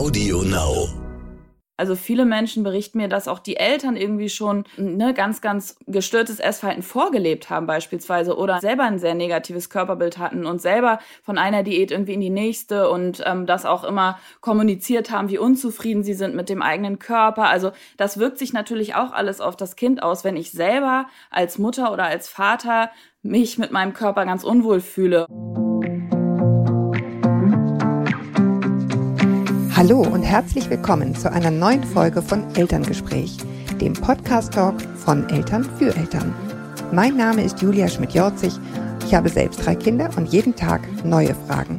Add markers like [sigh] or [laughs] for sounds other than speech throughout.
Audio Now. Also viele Menschen berichten mir, dass auch die Eltern irgendwie schon ne, ganz, ganz gestörtes Essverhalten vorgelebt haben beispielsweise oder selber ein sehr negatives Körperbild hatten und selber von einer Diät irgendwie in die nächste und ähm, das auch immer kommuniziert haben, wie unzufrieden sie sind mit dem eigenen Körper. Also das wirkt sich natürlich auch alles auf das Kind aus, wenn ich selber als Mutter oder als Vater mich mit meinem Körper ganz unwohl fühle. Hallo und herzlich willkommen zu einer neuen Folge von Elterngespräch, dem Podcast-Talk von Eltern für Eltern. Mein Name ist Julia Schmidt-Jorzig. Ich habe selbst drei Kinder und jeden Tag neue Fragen.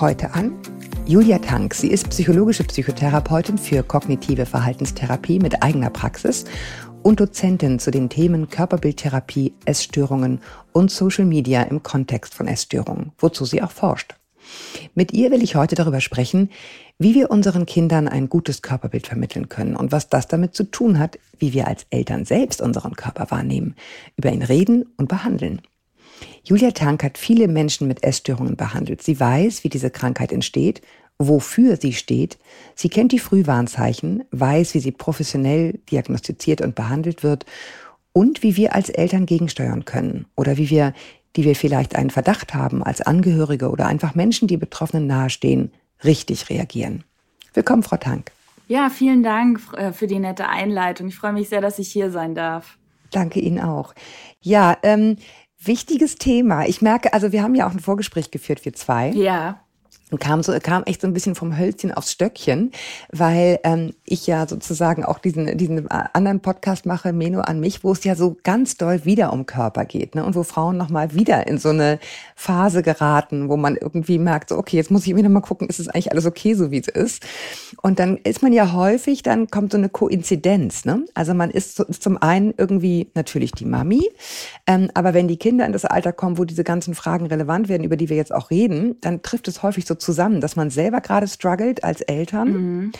Heute an Julia Tank. Sie ist psychologische Psychotherapeutin für kognitive Verhaltenstherapie mit eigener Praxis und Dozentin zu den Themen Körperbildtherapie, Essstörungen und Social Media im Kontext von Essstörungen, wozu sie auch forscht. Mit ihr will ich heute darüber sprechen, wie wir unseren Kindern ein gutes Körperbild vermitteln können und was das damit zu tun hat, wie wir als Eltern selbst unseren Körper wahrnehmen, über ihn reden und behandeln. Julia Tank hat viele Menschen mit Essstörungen behandelt. Sie weiß, wie diese Krankheit entsteht, wofür sie steht. Sie kennt die Frühwarnzeichen, weiß, wie sie professionell diagnostiziert und behandelt wird und wie wir als Eltern gegensteuern können oder wie wir die wir vielleicht einen Verdacht haben als Angehörige oder einfach Menschen, die Betroffenen nahestehen, richtig reagieren. Willkommen, Frau Tank. Ja, vielen Dank äh, für die nette Einleitung. Ich freue mich sehr, dass ich hier sein darf. Danke Ihnen auch. Ja, ähm, wichtiges Thema. Ich merke, also wir haben ja auch ein Vorgespräch geführt, wir zwei. Ja und kam so kam echt so ein bisschen vom Hölzchen aufs Stöckchen, weil ähm, ich ja sozusagen auch diesen diesen anderen Podcast mache, Meno an mich, wo es ja so ganz doll wieder um Körper geht, ne? Und wo Frauen noch mal wieder in so eine Phase geraten, wo man irgendwie merkt, so okay, jetzt muss ich wieder mal gucken, ist es eigentlich alles okay, so wie es ist? Und dann ist man ja häufig, dann kommt so eine Koinzidenz, ne? Also man ist, ist zum einen irgendwie natürlich die Mami, ähm, aber wenn die Kinder in das Alter kommen, wo diese ganzen Fragen relevant werden, über die wir jetzt auch reden, dann trifft es häufig so zusammen, dass man selber gerade struggelt als Eltern mhm.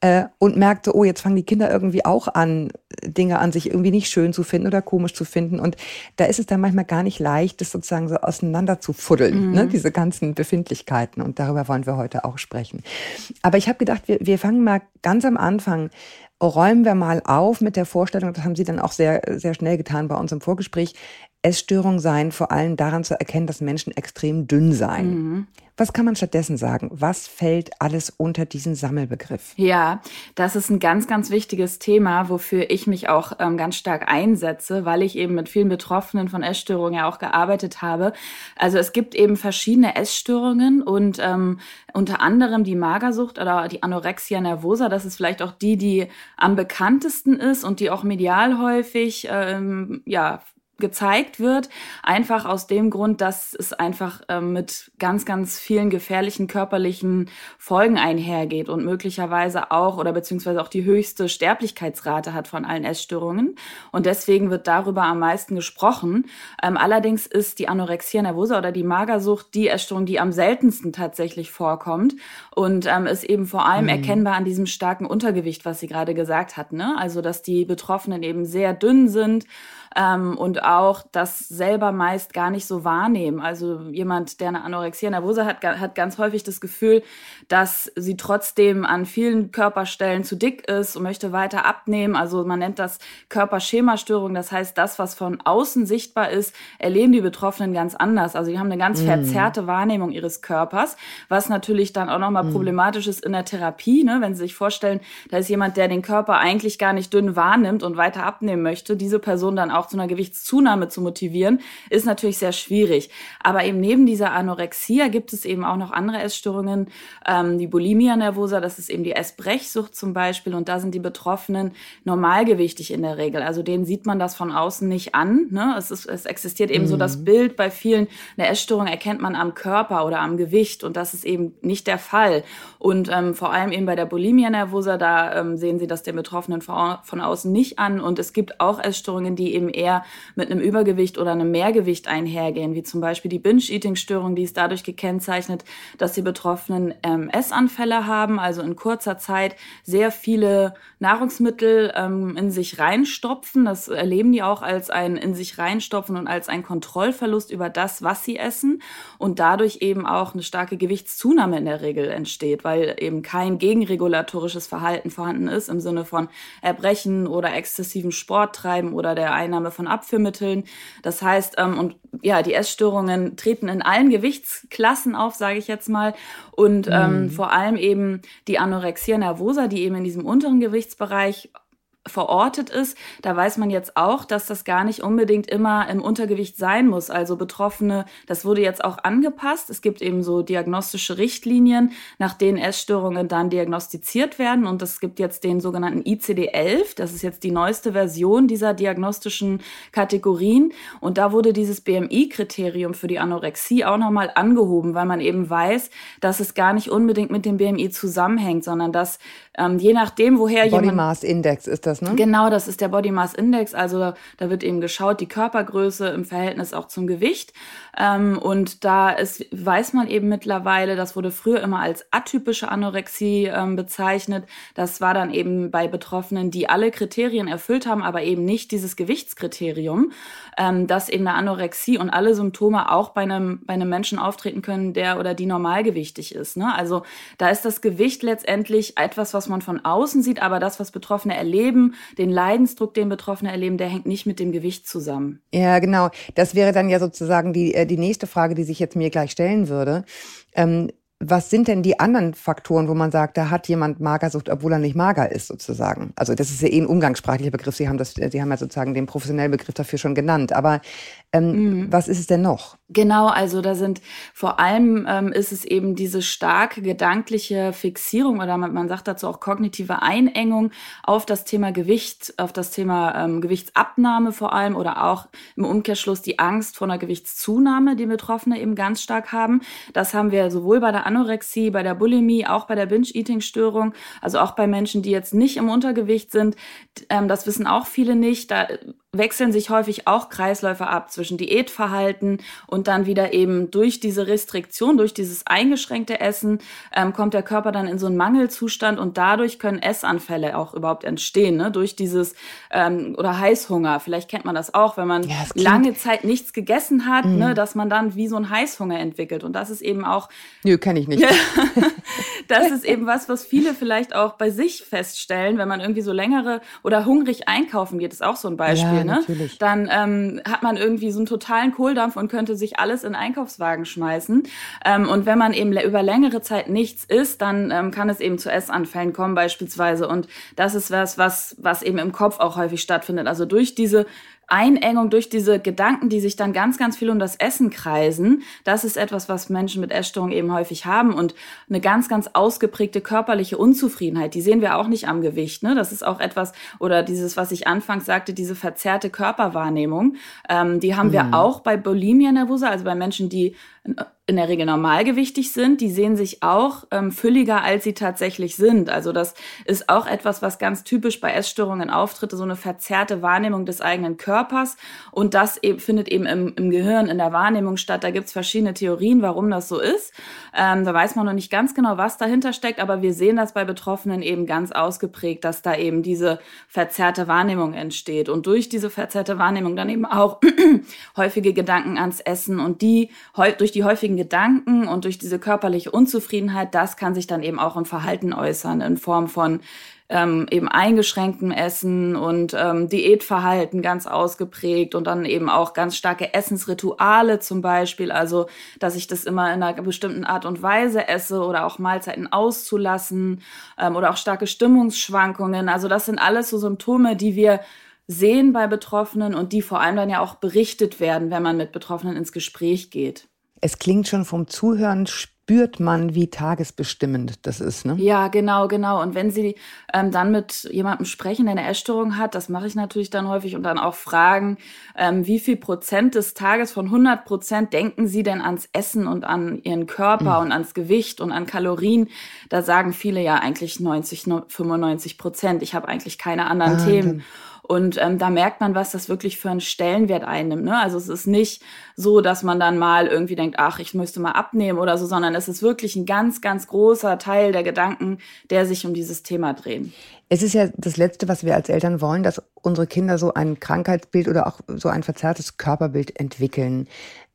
äh, und merkt so, oh, jetzt fangen die Kinder irgendwie auch an, Dinge an sich irgendwie nicht schön zu finden oder komisch zu finden. Und da ist es dann manchmal gar nicht leicht, das sozusagen so auseinander zu fuddeln, mhm. ne? diese ganzen Befindlichkeiten. Und darüber wollen wir heute auch sprechen. Aber ich habe gedacht, wir, wir fangen mal ganz am Anfang räumen wir mal auf mit der Vorstellung, das haben Sie dann auch sehr, sehr schnell getan bei uns im Vorgespräch, Essstörungen seien vor allem daran zu erkennen, dass Menschen extrem dünn seien. Mhm. Was kann man stattdessen sagen? Was fällt alles unter diesen Sammelbegriff? Ja, das ist ein ganz, ganz wichtiges Thema, wofür ich mich auch ähm, ganz stark einsetze, weil ich eben mit vielen Betroffenen von Essstörungen ja auch gearbeitet habe. Also es gibt eben verschiedene Essstörungen und ähm, unter anderem die Magersucht oder die Anorexia nervosa. Das ist vielleicht auch die, die am bekanntesten ist und die auch medial häufig ähm, ja gezeigt wird. Einfach aus dem Grund, dass es einfach ähm, mit ganz, ganz vielen gefährlichen körperlichen Folgen einhergeht und möglicherweise auch oder beziehungsweise auch die höchste Sterblichkeitsrate hat von allen Essstörungen. Und deswegen wird darüber am meisten gesprochen. Ähm, allerdings ist die Anorexia nervosa oder die Magersucht die Essstörung, die am seltensten tatsächlich vorkommt und ähm, ist eben vor allem mhm. erkennbar an diesem starken Untergewicht, was Sie gerade gesagt hat. Ne? Also, dass die Betroffenen eben sehr dünn sind ähm, und auch das selber meist gar nicht so wahrnehmen. Also jemand, der eine Anorexia nervosa hat, hat ganz häufig das Gefühl, dass sie trotzdem an vielen Körperstellen zu dick ist und möchte weiter abnehmen. Also man nennt das Körperschemastörung. Das heißt, das, was von außen sichtbar ist, erleben die Betroffenen ganz anders. Also die haben eine ganz mm. verzerrte Wahrnehmung ihres Körpers, was natürlich dann auch nochmal mm. problematisch ist in der Therapie, ne? wenn Sie sich vorstellen, da ist jemand, der den Körper eigentlich gar nicht dünn wahrnimmt und weiter abnehmen möchte, diese Person dann auch auch zu einer Gewichtszunahme zu motivieren, ist natürlich sehr schwierig. Aber eben neben dieser Anorexia gibt es eben auch noch andere Essstörungen, ähm, die Bulimia nervosa, das ist eben die Essbrechsucht zum Beispiel. Und da sind die Betroffenen normalgewichtig in der Regel. Also denen sieht man das von außen nicht an. Ne? Es, ist, es existiert eben mhm. so das Bild bei vielen, eine Essstörung erkennt man am Körper oder am Gewicht. Und das ist eben nicht der Fall. Und ähm, vor allem eben bei der Bulimia nervosa, da ähm, sehen Sie das den Betroffenen von außen nicht an. Und es gibt auch Essstörungen, die eben eher mit einem Übergewicht oder einem Mehrgewicht einhergehen, wie zum Beispiel die Binge-Eating-Störung, die ist dadurch gekennzeichnet, dass die Betroffenen ähm, Essanfälle haben, also in kurzer Zeit sehr viele Nahrungsmittel ähm, in sich reinstopfen. Das erleben die auch als ein in sich reinstopfen und als ein Kontrollverlust über das, was sie essen und dadurch eben auch eine starke Gewichtszunahme in der Regel entsteht, weil eben kein gegenregulatorisches Verhalten vorhanden ist im Sinne von Erbrechen oder exzessiven Sport treiben oder der Einnahme von Abführmitteln. Das heißt, ähm, und ja, die Essstörungen treten in allen Gewichtsklassen auf, sage ich jetzt mal. Und ähm, mhm. vor allem eben die Anorexia nervosa, die eben in diesem unteren Gewichtsbereich verortet ist, da weiß man jetzt auch, dass das gar nicht unbedingt immer im Untergewicht sein muss. Also Betroffene, das wurde jetzt auch angepasst. Es gibt eben so diagnostische Richtlinien, nach denen Essstörungen dann diagnostiziert werden. Und es gibt jetzt den sogenannten ICD-11. Das ist jetzt die neueste Version dieser diagnostischen Kategorien. Und da wurde dieses BMI-Kriterium für die Anorexie auch nochmal angehoben, weil man eben weiß, dass es gar nicht unbedingt mit dem BMI zusammenhängt, sondern dass ähm, je nachdem, woher Body jemand... Body Mass Index ist das, ne? Genau, das ist der Body Mass Index. Also da wird eben geschaut, die Körpergröße im Verhältnis auch zum Gewicht. Ähm, und da ist, weiß man eben mittlerweile, das wurde früher immer als atypische Anorexie ähm, bezeichnet. Das war dann eben bei Betroffenen, die alle Kriterien erfüllt haben, aber eben nicht dieses Gewichtskriterium, ähm, dass eben eine Anorexie und alle Symptome auch bei einem, bei einem Menschen auftreten können, der oder die normalgewichtig ist. Ne? Also da ist das Gewicht letztendlich etwas, was man von außen sieht, aber das, was Betroffene erleben, den Leidensdruck, den Betroffene erleben, der hängt nicht mit dem Gewicht zusammen. Ja, genau. Das wäre dann ja sozusagen die, äh, die nächste Frage, die sich jetzt mir gleich stellen würde. Ähm, was sind denn die anderen Faktoren, wo man sagt, da hat jemand Magersucht, obwohl er nicht mager ist, sozusagen? Also das ist ja eh ein umgangssprachlicher Begriff. Sie haben das, Sie haben ja sozusagen den professionellen Begriff dafür schon genannt. Aber ähm, mhm. was ist es denn noch? Genau, also da sind vor allem ähm, ist es eben diese starke gedankliche Fixierung oder man, man, sagt dazu auch kognitive Einengung auf das Thema Gewicht, auf das Thema ähm, Gewichtsabnahme vor allem oder auch im Umkehrschluss die Angst vor einer Gewichtszunahme, die Betroffene eben ganz stark haben. Das haben wir sowohl bei der Anorexie, bei der Bulimie, auch bei der Binge-Eating-Störung, also auch bei Menschen, die jetzt nicht im Untergewicht sind. Ähm, das wissen auch viele nicht. Da wechseln sich häufig auch Kreisläufe ab zwischen Diätverhalten und dann wieder eben durch diese Restriktion, durch dieses eingeschränkte Essen, ähm, kommt der Körper dann in so einen Mangelzustand und dadurch können Essanfälle auch überhaupt entstehen, ne? durch dieses ähm, oder Heißhunger. Vielleicht kennt man das auch, wenn man ja, lange Zeit nichts gegessen hat, mm. ne? dass man dann wie so einen Heißhunger entwickelt und das ist eben auch... Nö, kenne ich nicht. [laughs] das ist eben was, was viele vielleicht auch bei sich feststellen, wenn man irgendwie so längere oder hungrig einkaufen geht, ist auch so ein Beispiel. Ja ne? Natürlich. Dann ähm, hat man irgendwie so einen totalen Kohldampf und könnte sich alles in Einkaufswagen schmeißen. Ähm, und wenn man eben über längere Zeit nichts isst, dann ähm, kann es eben zu Essanfällen kommen beispielsweise. Und das ist was, was, was eben im Kopf auch häufig stattfindet. Also durch diese Einengung durch diese Gedanken, die sich dann ganz, ganz viel um das Essen kreisen. Das ist etwas, was Menschen mit Essstörungen eben häufig haben und eine ganz, ganz ausgeprägte körperliche Unzufriedenheit. Die sehen wir auch nicht am Gewicht. Ne? Das ist auch etwas oder dieses, was ich anfangs sagte, diese verzerrte Körperwahrnehmung. Ähm, die haben mhm. wir auch bei Bulimia nervosa, also bei Menschen, die in der Regel normalgewichtig sind, die sehen sich auch ähm, fülliger, als sie tatsächlich sind. Also das ist auch etwas, was ganz typisch bei Essstörungen auftritt, so eine verzerrte Wahrnehmung des eigenen Körpers. Und das eben, findet eben im, im Gehirn, in der Wahrnehmung statt. Da gibt's verschiedene Theorien, warum das so ist. Ähm, da weiß man noch nicht ganz genau, was dahinter steckt, aber wir sehen das bei Betroffenen eben ganz ausgeprägt, dass da eben diese verzerrte Wahrnehmung entsteht. Und durch diese verzerrte Wahrnehmung dann eben auch [clears throat] häufige Gedanken ans Essen und die durch durch die häufigen Gedanken und durch diese körperliche Unzufriedenheit, das kann sich dann eben auch im Verhalten äußern, in Form von ähm, eben eingeschränktem Essen und ähm, Diätverhalten ganz ausgeprägt und dann eben auch ganz starke Essensrituale zum Beispiel, also dass ich das immer in einer bestimmten Art und Weise esse oder auch Mahlzeiten auszulassen ähm, oder auch starke Stimmungsschwankungen. Also das sind alles so Symptome, die wir sehen bei Betroffenen und die vor allem dann ja auch berichtet werden, wenn man mit Betroffenen ins Gespräch geht. Es klingt schon vom Zuhören, spürt man, wie tagesbestimmend das ist, ne? Ja, genau, genau. Und wenn Sie ähm, dann mit jemandem sprechen, der eine Essstörung hat, das mache ich natürlich dann häufig und dann auch fragen, ähm, wie viel Prozent des Tages von 100 Prozent denken Sie denn ans Essen und an Ihren Körper mhm. und ans Gewicht und an Kalorien? Da sagen viele ja eigentlich 90, 95 Prozent. Ich habe eigentlich keine anderen ah, Themen. Und ähm, da merkt man, was das wirklich für einen Stellenwert einnimmt. Ne? Also es ist nicht so, dass man dann mal irgendwie denkt, ach, ich müsste mal abnehmen oder so, sondern es ist wirklich ein ganz, ganz großer Teil der Gedanken, der sich um dieses Thema drehen. Es ist ja das Letzte, was wir als Eltern wollen, dass unsere Kinder so ein Krankheitsbild oder auch so ein verzerrtes Körperbild entwickeln.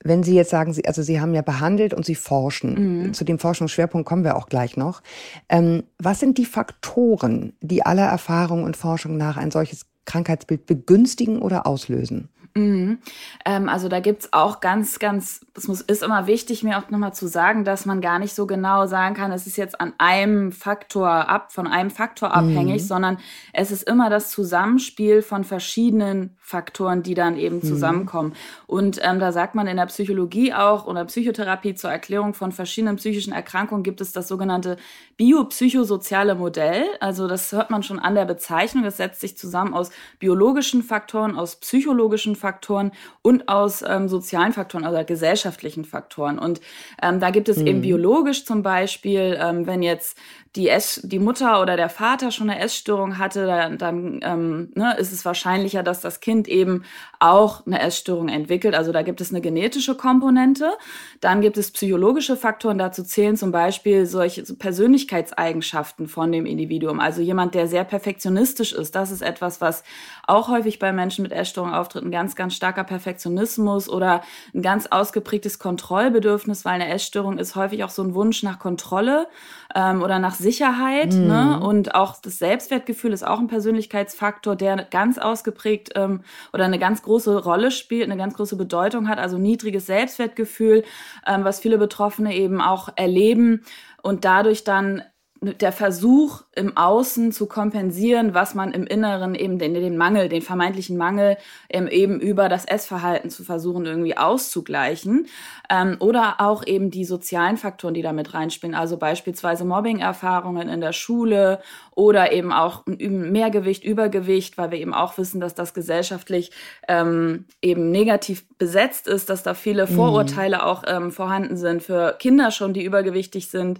Wenn Sie jetzt sagen, Sie, also Sie haben ja behandelt und Sie forschen, mhm. zu dem Forschungsschwerpunkt kommen wir auch gleich noch. Ähm, was sind die Faktoren, die aller Erfahrung und Forschung nach ein solches Krankheitsbild begünstigen oder auslösen? Mhm. Ähm, also da gibt's auch ganz, ganz, es muss, ist immer wichtig, mir auch nochmal zu sagen, dass man gar nicht so genau sagen kann, es ist jetzt an einem Faktor ab, von einem Faktor abhängig, mhm. sondern es ist immer das Zusammenspiel von verschiedenen Faktoren, die dann eben mhm. zusammenkommen. Mhm. Und ähm, da sagt man in der Psychologie auch oder Psychotherapie zur Erklärung von verschiedenen psychischen Erkrankungen gibt es das sogenannte biopsychosoziale Modell. Also das hört man schon an der Bezeichnung. Es setzt sich zusammen aus biologischen Faktoren, aus psychologischen Faktoren, Faktoren und aus ähm, sozialen Faktoren, also gesellschaftlichen Faktoren. Und ähm, da gibt es mhm. eben biologisch zum Beispiel, ähm, wenn jetzt die, Ess die Mutter oder der Vater schon eine Essstörung hatte, dann, dann ähm, ne, ist es wahrscheinlicher, dass das Kind eben auch eine Essstörung entwickelt. Also da gibt es eine genetische Komponente. Dann gibt es psychologische Faktoren. Dazu zählen zum Beispiel solche Persönlichkeitseigenschaften von dem Individuum. Also jemand, der sehr perfektionistisch ist. Das ist etwas, was auch häufig bei Menschen mit Essstörung auftritt. Ein ganz, ganz starker Perfektionismus oder ein ganz ausgeprägtes Kontrollbedürfnis, weil eine Essstörung ist häufig auch so ein Wunsch nach Kontrolle ähm, oder nach Sicherheit. Mhm. Ne? Und auch das Selbstwertgefühl ist auch ein Persönlichkeitsfaktor, der ganz ausgeprägt ähm, oder eine ganz große Rolle spielt, eine ganz große Bedeutung hat. Also niedriges Selbstwertgefühl, ähm, was viele Betroffene eben auch erleben und dadurch dann der Versuch im Außen zu kompensieren, was man im Inneren eben den, den Mangel, den vermeintlichen Mangel ähm, eben über das Essverhalten zu versuchen irgendwie auszugleichen. Ähm, oder auch eben die sozialen Faktoren, die da mit reinspielen, also beispielsweise Mobbing-Erfahrungen in der Schule oder eben auch Mehrgewicht, Übergewicht, weil wir eben auch wissen, dass das gesellschaftlich ähm, eben negativ besetzt ist, dass da viele mhm. Vorurteile mhm. auch ähm, vorhanden sind für Kinder schon, die übergewichtig sind,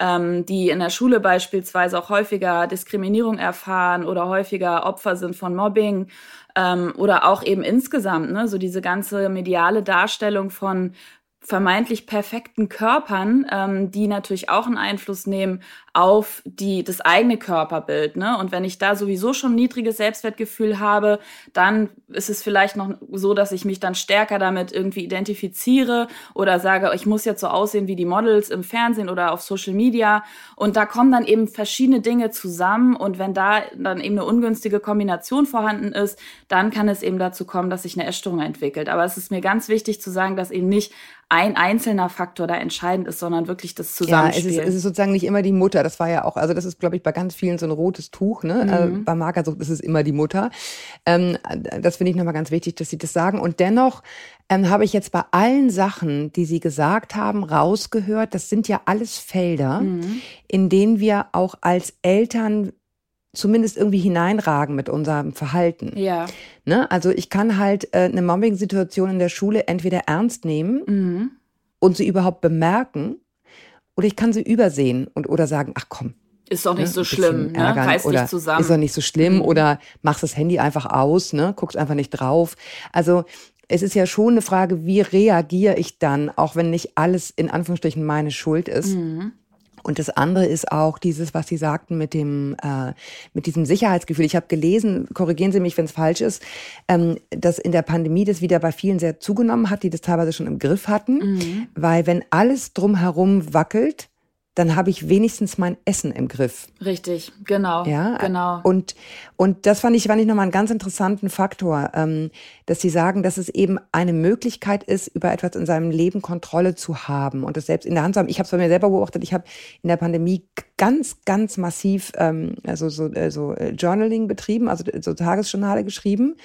ähm, die in der Schule beispielsweise auch häufiger Diskriminierung erfahren oder häufiger Opfer sind von Mobbing ähm, oder auch eben insgesamt, ne, so diese ganze mediale Darstellung von vermeintlich perfekten Körpern, ähm, die natürlich auch einen Einfluss nehmen auf die, das eigene Körperbild. Ne? Und wenn ich da sowieso schon niedriges Selbstwertgefühl habe, dann ist es vielleicht noch so, dass ich mich dann stärker damit irgendwie identifiziere oder sage, ich muss jetzt so aussehen wie die Models im Fernsehen oder auf Social Media. Und da kommen dann eben verschiedene Dinge zusammen. Und wenn da dann eben eine ungünstige Kombination vorhanden ist, dann kann es eben dazu kommen, dass sich eine Essstörung entwickelt. Aber es ist mir ganz wichtig zu sagen, dass eben nicht ein einzelner Faktor da entscheidend ist, sondern wirklich das Zusammenspiel. Ja, es ist, es ist sozusagen nicht immer die Mutter. Das war ja auch, also das ist, glaube ich, bei ganz vielen so ein rotes Tuch. Ne? Mhm. Äh, bei Magersucht ist es immer die Mutter. Ähm, das finde ich nochmal ganz wichtig, dass Sie das sagen. Und dennoch ähm, habe ich jetzt bei allen Sachen, die Sie gesagt haben, rausgehört, das sind ja alles Felder, mhm. in denen wir auch als Eltern zumindest irgendwie hineinragen mit unserem Verhalten. Ja. Ne? Also ich kann halt äh, eine Mobbing-Situation in der Schule entweder ernst nehmen mhm. und sie überhaupt bemerken oder ich kann sie übersehen und oder sagen, ach komm. Ist doch nicht ne, so schlimm, ne? Reiß dich zusammen. Ist doch nicht so schlimm mhm. oder machst das Handy einfach aus, ne? Guckst einfach nicht drauf. Also es ist ja schon eine Frage, wie reagiere ich dann, auch wenn nicht alles in Anführungsstrichen meine Schuld ist. Mhm. Und das andere ist auch dieses, was Sie sagten mit dem, äh, mit diesem Sicherheitsgefühl. Ich habe gelesen, korrigieren Sie mich, wenn es falsch ist, ähm, dass in der Pandemie das wieder bei vielen sehr zugenommen hat, die das teilweise schon im Griff hatten, mhm. weil wenn alles drumherum wackelt, dann habe ich wenigstens mein Essen im Griff. Richtig, genau. Ja, genau. Und, und das fand ich, fand ich nochmal einen ganz interessanten Faktor, ähm, dass Sie sagen, dass es eben eine Möglichkeit ist, über etwas in seinem Leben Kontrolle zu haben und es selbst in der Hand zu haben. Ich habe es bei mir selber beobachtet, ich habe in der Pandemie ganz, ganz massiv ähm, also so, äh, so äh, Journaling betrieben, also so Tagesjournale geschrieben.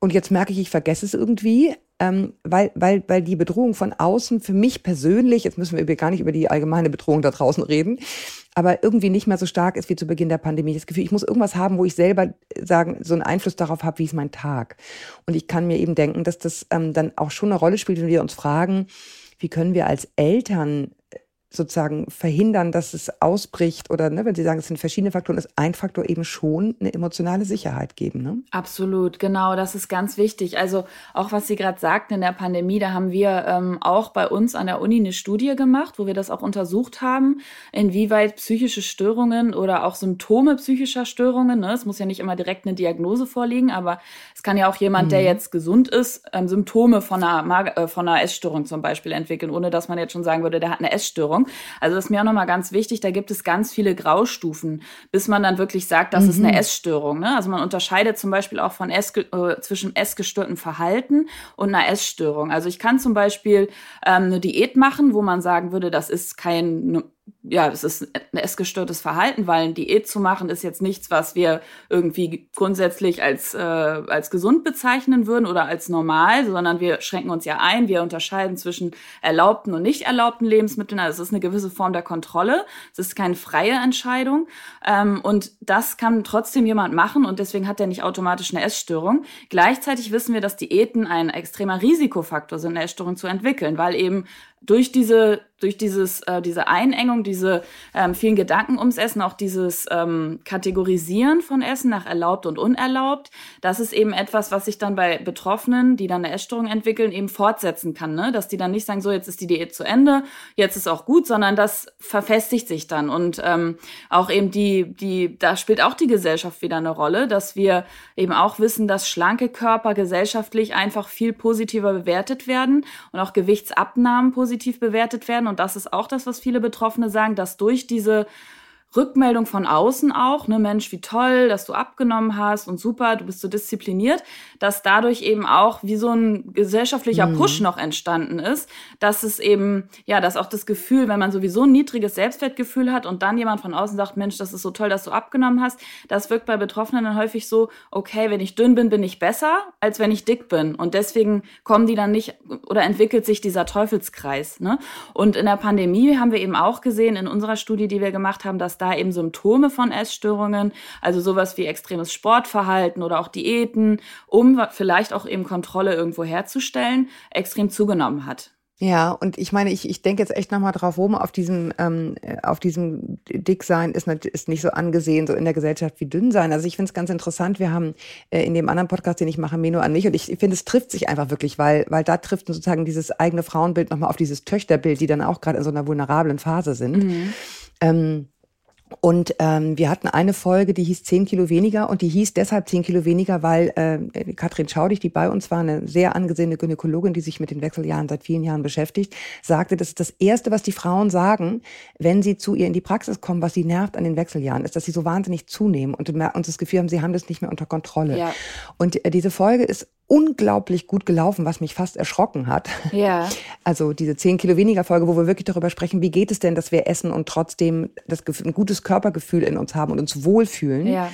Und jetzt merke ich, ich vergesse es irgendwie, ähm, weil, weil, weil die Bedrohung von außen für mich persönlich, jetzt müssen wir gar nicht über die allgemeine Bedrohung da draußen reden, aber irgendwie nicht mehr so stark ist wie zu Beginn der Pandemie. Das Gefühl, ich muss irgendwas haben, wo ich selber sagen, so einen Einfluss darauf habe, wie ist mein Tag. Und ich kann mir eben denken, dass das ähm, dann auch schon eine Rolle spielt, wenn wir uns fragen, wie können wir als Eltern sozusagen verhindern, dass es ausbricht oder ne, wenn Sie sagen, es sind verschiedene Faktoren, ist ein Faktor eben schon eine emotionale Sicherheit geben. Ne? Absolut, genau, das ist ganz wichtig. Also auch was Sie gerade sagten in der Pandemie, da haben wir ähm, auch bei uns an der Uni eine Studie gemacht, wo wir das auch untersucht haben, inwieweit psychische Störungen oder auch Symptome psychischer Störungen, ne, es muss ja nicht immer direkt eine Diagnose vorliegen, aber es kann ja auch jemand, mhm. der jetzt gesund ist, ähm, Symptome von einer, Mag äh, von einer Essstörung zum Beispiel entwickeln, ohne dass man jetzt schon sagen würde, der hat eine Essstörung. Essstörung. Also das ist mir auch nochmal ganz wichtig, da gibt es ganz viele Graustufen, bis man dann wirklich sagt, das mhm. ist eine mhm. Essstörung. Ne? Also man unterscheidet zum Beispiel auch von Ess, äh, zwischen essgestörtem Verhalten und einer Essstörung. Also ich kann zum Beispiel ähm, eine Diät machen, wo man sagen würde, das ist kein ja, es ist ein essgestörtes Verhalten, weil ein Diät zu machen ist jetzt nichts, was wir irgendwie grundsätzlich als, äh, als gesund bezeichnen würden oder als normal, sondern wir schränken uns ja ein, wir unterscheiden zwischen erlaubten und nicht erlaubten Lebensmitteln. Also es ist eine gewisse Form der Kontrolle. Es ist keine freie Entscheidung. Ähm, und das kann trotzdem jemand machen und deswegen hat er nicht automatisch eine Essstörung. Gleichzeitig wissen wir, dass Diäten ein extremer Risikofaktor sind, eine Essstörung zu entwickeln, weil eben durch diese durch dieses äh, diese Einengung, diese ähm, vielen Gedanken ums Essen, auch dieses ähm, Kategorisieren von Essen nach erlaubt und unerlaubt, das ist eben etwas, was sich dann bei Betroffenen, die dann eine Essstörung entwickeln, eben fortsetzen kann, ne? Dass die dann nicht sagen, so jetzt ist die Diät zu Ende, jetzt ist auch gut, sondern das verfestigt sich dann und ähm, auch eben die die da spielt auch die Gesellschaft wieder eine Rolle, dass wir eben auch wissen, dass schlanke Körper gesellschaftlich einfach viel positiver bewertet werden und auch Gewichtsabnahmen positiv positiv bewertet werden. Und das ist auch das, was viele Betroffene sagen, dass durch diese Rückmeldung von außen auch, ne Mensch, wie toll, dass du abgenommen hast und super, du bist so diszipliniert, dass dadurch eben auch wie so ein gesellschaftlicher mhm. Push noch entstanden ist, dass es eben, ja, dass auch das Gefühl, wenn man sowieso ein niedriges Selbstwertgefühl hat und dann jemand von außen sagt, Mensch, das ist so toll, dass du abgenommen hast, das wirkt bei Betroffenen dann häufig so, okay, wenn ich dünn bin, bin ich besser, als wenn ich dick bin. Und deswegen kommen die dann nicht oder entwickelt sich dieser Teufelskreis. Ne? Und in der Pandemie haben wir eben auch gesehen, in unserer Studie, die wir gemacht haben, dass da eben Symptome von Essstörungen, also sowas wie extremes Sportverhalten oder auch Diäten, um vielleicht auch eben Kontrolle irgendwo herzustellen, extrem zugenommen hat. Ja, und ich meine, ich, ich denke jetzt echt nochmal drauf rum, auf diesem, ähm, auf diesem Dicksein ist, nicht, ist nicht so angesehen, so in der Gesellschaft wie dünn sein. Also ich finde es ganz interessant, wir haben äh, in dem anderen Podcast, den ich mache, Meno an mich, und ich finde, es trifft sich einfach wirklich, weil, weil da trifft sozusagen dieses eigene Frauenbild nochmal auf dieses Töchterbild, die dann auch gerade in so einer vulnerablen Phase sind. Mhm. Ähm, und ähm, wir hatten eine Folge, die hieß 10 Kilo weniger und die hieß deshalb 10 Kilo weniger, weil äh, Katrin Schaudig, die bei uns war, eine sehr angesehene Gynäkologin, die sich mit den Wechseljahren seit vielen Jahren beschäftigt, sagte, das ist das Erste, was die Frauen sagen, wenn sie zu ihr in die Praxis kommen, was sie nervt an den Wechseljahren, ist, dass sie so wahnsinnig zunehmen und, und das Gefühl haben, sie haben das nicht mehr unter Kontrolle. Ja. Und äh, diese Folge ist unglaublich gut gelaufen, was mich fast erschrocken hat. Ja. [laughs] Also diese 10 Kilo weniger Folge, wo wir wirklich darüber sprechen, wie geht es denn, dass wir essen und trotzdem das, ein gutes Körpergefühl in uns haben und uns wohlfühlen. Ja.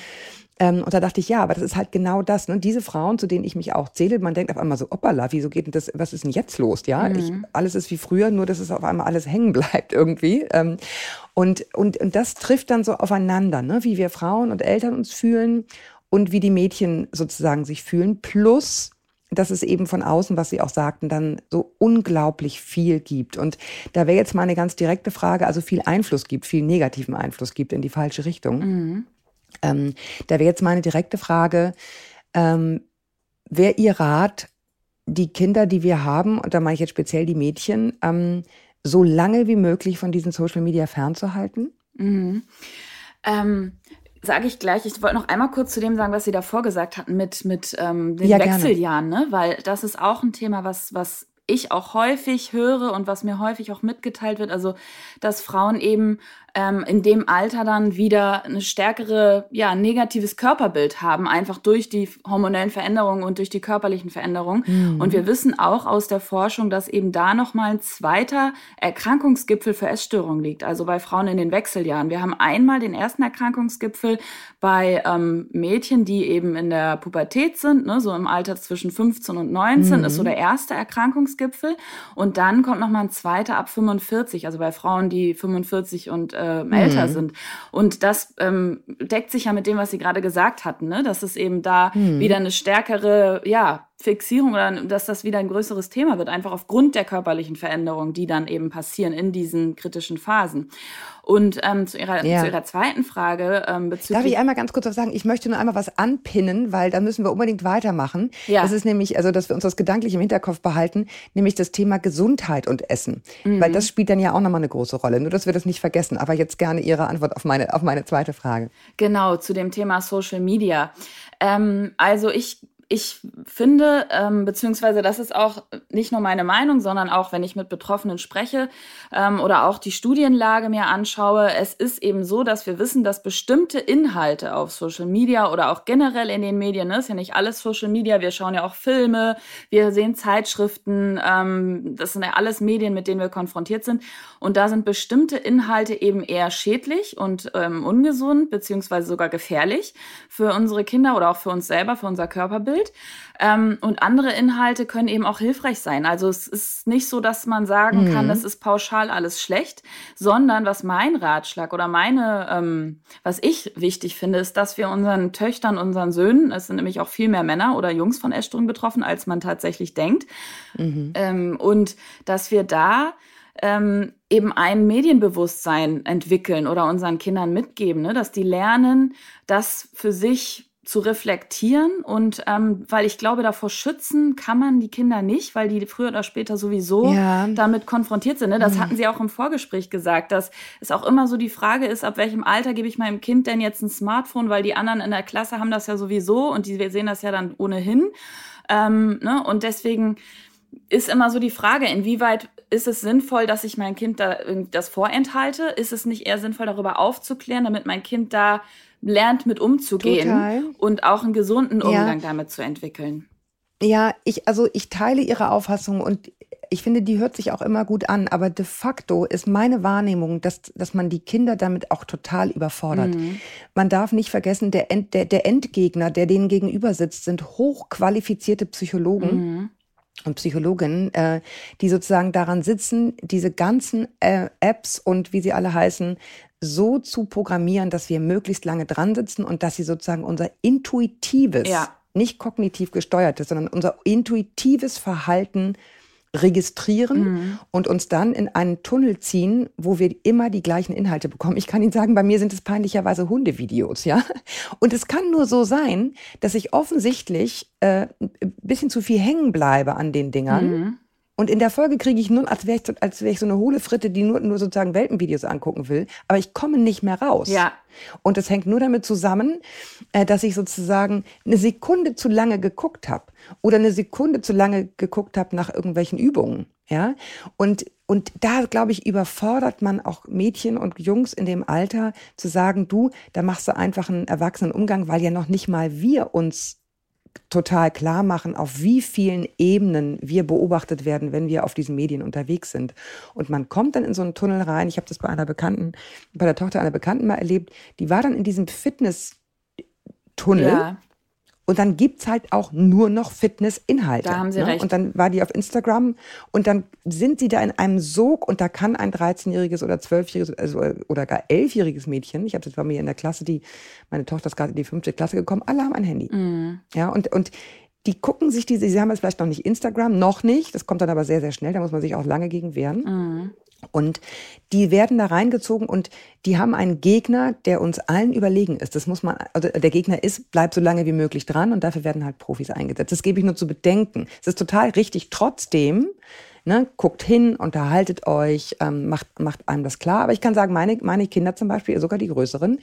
Ähm, und da dachte ich, ja, aber das ist halt genau das. Ne? Diese Frauen, zu denen ich mich auch zähle, man denkt auf einmal so, opala, wieso geht denn das, was ist denn jetzt los? Ja, mhm. ich, alles ist wie früher, nur dass es auf einmal alles hängen bleibt irgendwie. Ähm, und, und, und das trifft dann so aufeinander, ne? wie wir Frauen und Eltern uns fühlen und wie die Mädchen sozusagen sich fühlen. Plus, dass es eben von außen, was Sie auch sagten, dann so unglaublich viel gibt. Und da wäre jetzt mal eine ganz direkte Frage, also viel Einfluss gibt, viel negativen Einfluss gibt in die falsche Richtung. Mhm. Ähm, da wäre jetzt meine direkte Frage, ähm, wäre Ihr Rat, die Kinder, die wir haben, und da meine ich jetzt speziell die Mädchen, ähm, so lange wie möglich von diesen Social Media fernzuhalten? Mhm. Ähm, sage ich gleich. Ich wollte noch einmal kurz zu dem sagen, was Sie davor gesagt hatten mit, mit ähm, den ja, Wechseljahren, ne? Weil das ist auch ein Thema, was, was ich auch häufig höre und was mir häufig auch mitgeteilt wird, also dass Frauen eben ähm, in dem Alter dann wieder eine stärkere, ja, negatives Körperbild haben, einfach durch die hormonellen Veränderungen und durch die körperlichen Veränderungen. Mhm. Und wir wissen auch aus der Forschung, dass eben da nochmal ein zweiter Erkrankungsgipfel für Essstörungen liegt, also bei Frauen in den Wechseljahren. Wir haben einmal den ersten Erkrankungsgipfel bei ähm, Mädchen, die eben in der Pubertät sind, ne, so im Alter zwischen 15 und 19 mhm. ist so der erste Erkrankungsgipfel. Und dann kommt nochmal ein zweiter ab 45, also bei Frauen, die 45 und äh, älter mhm. sind. Und das ähm, deckt sich ja mit dem, was Sie gerade gesagt hatten, ne? dass es eben da mhm. wieder eine stärkere, ja, Fixierung oder dass das wieder ein größeres Thema wird, einfach aufgrund der körperlichen Veränderungen, die dann eben passieren in diesen kritischen Phasen. Und ähm, zu, ihrer, ja. zu Ihrer zweiten Frage ähm, bezüglich... Darf ich einmal ganz kurz was sagen? Ich möchte nur einmal was anpinnen, weil da müssen wir unbedingt weitermachen. Ja. Das ist nämlich, also dass wir uns das gedanklich im Hinterkopf behalten, nämlich das Thema Gesundheit und Essen. Mhm. Weil das spielt dann ja auch nochmal eine große Rolle. Nur, dass wir das nicht vergessen. Aber jetzt gerne Ihre Antwort auf meine, auf meine zweite Frage. Genau, zu dem Thema Social Media. Ähm, also ich ich finde, ähm, beziehungsweise das ist auch nicht nur meine Meinung, sondern auch, wenn ich mit Betroffenen spreche ähm, oder auch die Studienlage mir anschaue, es ist eben so, dass wir wissen, dass bestimmte Inhalte auf Social Media oder auch generell in den Medien, ne, ist ja nicht alles Social Media, wir schauen ja auch Filme, wir sehen Zeitschriften, ähm, das sind ja alles Medien, mit denen wir konfrontiert sind. Und da sind bestimmte Inhalte eben eher schädlich und ähm, ungesund, beziehungsweise sogar gefährlich für unsere Kinder oder auch für uns selber, für unser Körperbild. Bild. Ähm, und andere Inhalte können eben auch hilfreich sein. Also es ist nicht so, dass man sagen mhm. kann, das ist pauschal alles schlecht, sondern was mein Ratschlag oder meine, ähm, was ich wichtig finde, ist, dass wir unseren Töchtern, unseren Söhnen, es sind nämlich auch viel mehr Männer oder Jungs von Essstörungen betroffen, als man tatsächlich denkt, mhm. ähm, und dass wir da ähm, eben ein Medienbewusstsein entwickeln oder unseren Kindern mitgeben, ne? dass die lernen, das für sich zu reflektieren und ähm, weil ich glaube, davor schützen kann man die Kinder nicht, weil die früher oder später sowieso ja. damit konfrontiert sind. Ne? Das mhm. hatten sie auch im Vorgespräch gesagt, dass es auch immer so die Frage ist, ab welchem Alter gebe ich meinem Kind denn jetzt ein Smartphone, weil die anderen in der Klasse haben das ja sowieso und die wir sehen das ja dann ohnehin. Ähm, ne? Und deswegen ist immer so die Frage, inwieweit ist es sinnvoll, dass ich mein Kind da das vorenthalte? Ist es nicht eher sinnvoll, darüber aufzuklären, damit mein Kind da lernt, mit umzugehen Total. und auch einen gesunden Umgang ja. damit zu entwickeln. Ja, ich, also ich teile Ihre Auffassung und ich finde, die hört sich auch immer gut an, aber de facto ist meine Wahrnehmung, dass, dass man die Kinder damit auch total überfordert. Mhm. Man darf nicht vergessen, der, End, der, der Endgegner, der denen gegenüber sitzt, sind hochqualifizierte Psychologen. Mhm und Psychologinnen, äh, die sozusagen daran sitzen, diese ganzen äh, Apps und wie sie alle heißen, so zu programmieren, dass wir möglichst lange dran sitzen und dass sie sozusagen unser intuitives, ja. nicht kognitiv gesteuertes, sondern unser intuitives Verhalten registrieren mhm. und uns dann in einen Tunnel ziehen, wo wir immer die gleichen Inhalte bekommen. Ich kann Ihnen sagen, bei mir sind es peinlicherweise Hundevideos, ja. Und es kann nur so sein, dass ich offensichtlich äh, ein bisschen zu viel hängen bleibe an den Dingern. Mhm. Und in der Folge kriege ich nur, als wäre ich, als wäre ich so eine hohle Fritte, die nur, nur sozusagen Welpenvideos angucken will. Aber ich komme nicht mehr raus. Ja. Und das hängt nur damit zusammen, äh, dass ich sozusagen eine Sekunde zu lange geguckt habe oder eine Sekunde zu lange geguckt habe nach irgendwelchen Übungen. Ja. Und, und da, glaube ich, überfordert man auch Mädchen und Jungs in dem Alter zu sagen, du, da machst du einfach einen erwachsenen Umgang, weil ja noch nicht mal wir uns total klar machen, auf wie vielen Ebenen wir beobachtet werden, wenn wir auf diesen Medien unterwegs sind. Und man kommt dann in so einen Tunnel rein. Ich habe das bei einer Bekannten, bei der Tochter einer Bekannten mal erlebt. Die war dann in diesem Fitness-Tunnel. Ja. Und dann gibt's halt auch nur noch Fitness-Inhalte. Da haben Sie ne? recht. Und dann war die auf Instagram und dann sind sie da in einem Sog und da kann ein 13-jähriges oder 12-jähriges also, oder gar 11-jähriges Mädchen, ich habe das bei mir in der Klasse, die, meine Tochter ist gerade in die fünfte Klasse gekommen, alle haben ein Handy. Mhm. Ja, und, und die gucken sich diese, sie haben jetzt vielleicht noch nicht Instagram, noch nicht, das kommt dann aber sehr, sehr schnell, da muss man sich auch lange gegen wehren. Mhm. Und die werden da reingezogen und die haben einen Gegner, der uns allen überlegen ist. Das muss man, also der Gegner ist, bleibt so lange wie möglich dran und dafür werden halt Profis eingesetzt. Das gebe ich nur zu bedenken. Es ist total richtig. Trotzdem, ne, guckt hin, unterhaltet euch, ähm, macht, macht einem das klar. Aber ich kann sagen, meine, meine Kinder zum Beispiel, sogar die größeren,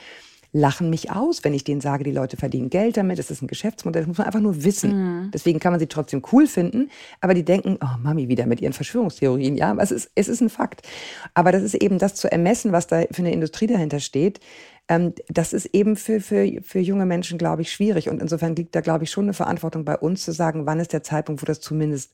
lachen mich aus, wenn ich denen sage, die Leute verdienen Geld damit, es ist ein Geschäftsmodell, das muss man einfach nur wissen. Mhm. Deswegen kann man sie trotzdem cool finden, aber die denken, oh Mami, wieder mit ihren Verschwörungstheorien, ja, aber es ist, es ist ein Fakt. Aber das ist eben das zu ermessen, was da für eine Industrie dahinter steht, ähm, das ist eben für, für, für junge Menschen, glaube ich, schwierig. Und insofern liegt da, glaube ich, schon eine Verantwortung bei uns zu sagen, wann ist der Zeitpunkt, wo das zumindest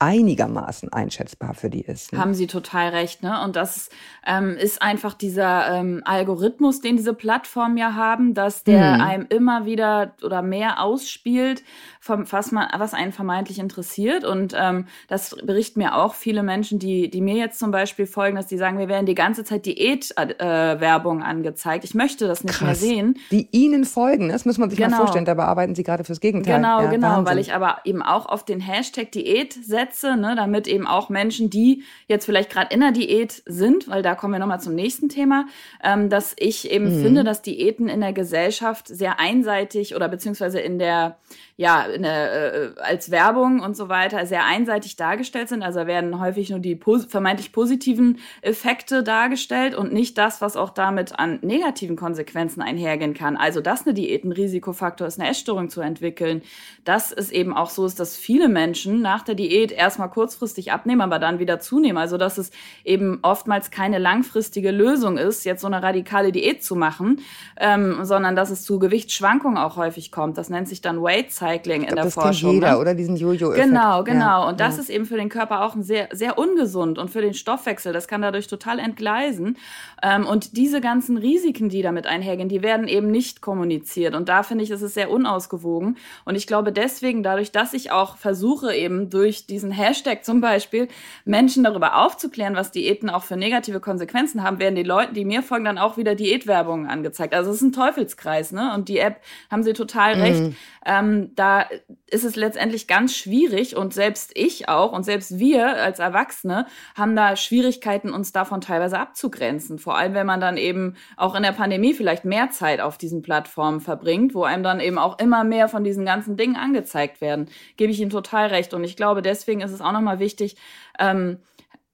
einigermaßen einschätzbar für die ist. Ne? Haben Sie total recht, ne? Und das ähm, ist einfach dieser ähm, Algorithmus, den diese Plattformen ja haben, dass der mhm. einem immer wieder oder mehr ausspielt, vom, was, man, was einen vermeintlich interessiert. Und ähm, das berichten mir auch viele Menschen, die, die mir jetzt zum Beispiel folgen, dass die sagen, wir werden die ganze Zeit Diät-Werbung äh, angezeigt. Ich möchte das nicht Krass. mehr sehen. Die Ihnen folgen, das muss man sich genau. mal vorstellen. Dabei arbeiten Sie gerade fürs Gegenteil. Genau, ja, genau, Wahnsinn. weil ich aber eben auch auf den Hashtag Diät setze, ne, damit eben auch Menschen, die jetzt vielleicht gerade in der Diät sind, weil da kommen wir nochmal zum nächsten Thema, ähm, dass ich eben mhm. finde, dass Diäten in der Gesellschaft sehr einseitig oder beziehungsweise in der ja, der, äh, als Werbung und so weiter sehr einseitig dargestellt sind. Also werden häufig nur die pos vermeintlich positiven Effekte dargestellt und nicht das, was auch damit an negativen Konsequenzen einhergehen kann. Also, dass eine Diät ein Risikofaktor ist, eine Essstörung zu entwickeln. Dass es eben auch so ist, dass viele Menschen nach der Diät erstmal kurzfristig abnehmen, aber dann wieder zunehmen. Also, dass es eben oftmals keine langfristige Lösung ist, jetzt so eine radikale Diät zu machen, ähm, sondern dass es zu Gewichtsschwankungen auch häufig kommt. Das nennt sich dann Weight Cycle. Cycling in der das Forschung. Kennt jeder, ne? oder diesen Jojo-Effekt. Genau, genau. Ja, und das ja. ist eben für den Körper auch ein sehr, sehr ungesund und für den Stoffwechsel. Das kann dadurch total entgleisen. Ähm, und diese ganzen Risiken, die damit einhergehen, die werden eben nicht kommuniziert. Und da finde ich, ist es sehr unausgewogen. Und ich glaube deswegen, dadurch, dass ich auch versuche, eben durch diesen Hashtag zum Beispiel Menschen darüber aufzuklären, was Diäten auch für negative Konsequenzen haben, werden die Leute, die mir folgen, dann auch wieder Diätwerbungen angezeigt. Also es ist ein Teufelskreis, ne? Und die App haben sie total mhm. Ähm, da ist es letztendlich ganz schwierig und selbst ich auch und selbst wir als Erwachsene haben da Schwierigkeiten, uns davon teilweise abzugrenzen. Vor allem, wenn man dann eben auch in der Pandemie vielleicht mehr Zeit auf diesen Plattformen verbringt, wo einem dann eben auch immer mehr von diesen ganzen Dingen angezeigt werden. Gebe ich Ihnen total recht. Und ich glaube, deswegen ist es auch nochmal wichtig, ähm,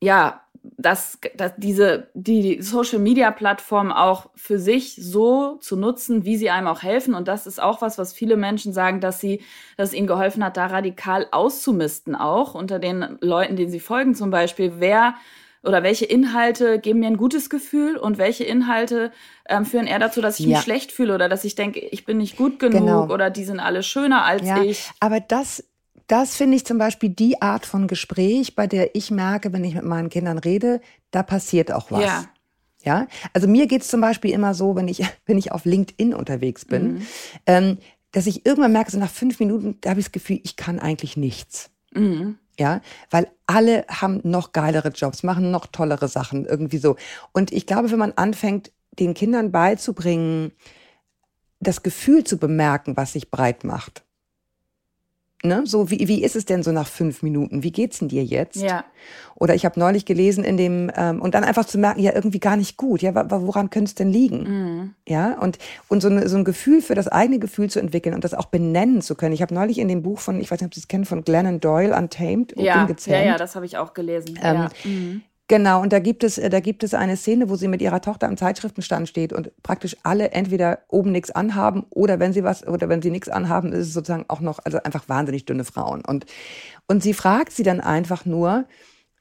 ja, dass, dass diese die Social Media Plattform auch für sich so zu nutzen, wie sie einem auch helfen und das ist auch was, was viele Menschen sagen, dass sie dass ihnen geholfen hat, da radikal auszumisten auch unter den Leuten, denen sie folgen zum Beispiel, wer oder welche Inhalte geben mir ein gutes Gefühl und welche Inhalte ähm, führen eher dazu, dass ich ja. mich schlecht fühle oder dass ich denke, ich bin nicht gut genug genau. oder die sind alle schöner als ja, ich. Aber das das finde ich zum Beispiel die Art von Gespräch, bei der ich merke, wenn ich mit meinen Kindern rede, da passiert auch was. Ja. Ja, also mir geht's zum Beispiel immer so, wenn ich, [laughs] wenn ich auf LinkedIn unterwegs bin, mhm. ähm, dass ich irgendwann merke, so nach fünf Minuten, da habe ich das Gefühl, ich kann eigentlich nichts. Mhm. Ja, weil alle haben noch geilere Jobs, machen noch tollere Sachen, irgendwie so. Und ich glaube, wenn man anfängt, den Kindern beizubringen, das Gefühl zu bemerken, was sich breit macht, Ne? So, wie, wie ist es denn so nach fünf Minuten? Wie geht's denn dir jetzt? Ja. Oder ich habe neulich gelesen in dem, ähm, und dann einfach zu merken, ja, irgendwie gar nicht gut. Ja, woran könnte es denn liegen? Mhm. Ja, und, und so, eine, so ein Gefühl für das eigene Gefühl zu entwickeln und das auch benennen zu können. Ich habe neulich in dem Buch von, ich weiß nicht, ob Sie es kennen, von Glennon Doyle, Untamed, ja, ja, ja, das habe ich auch gelesen. Ähm, ja. Mhm. Genau, und da gibt es, äh, da gibt es eine Szene, wo sie mit ihrer Tochter am Zeitschriftenstand steht und praktisch alle entweder oben nichts anhaben oder wenn sie was, oder wenn sie nichts anhaben, ist es sozusagen auch noch, also einfach wahnsinnig dünne Frauen. Und, und sie fragt sie dann einfach nur,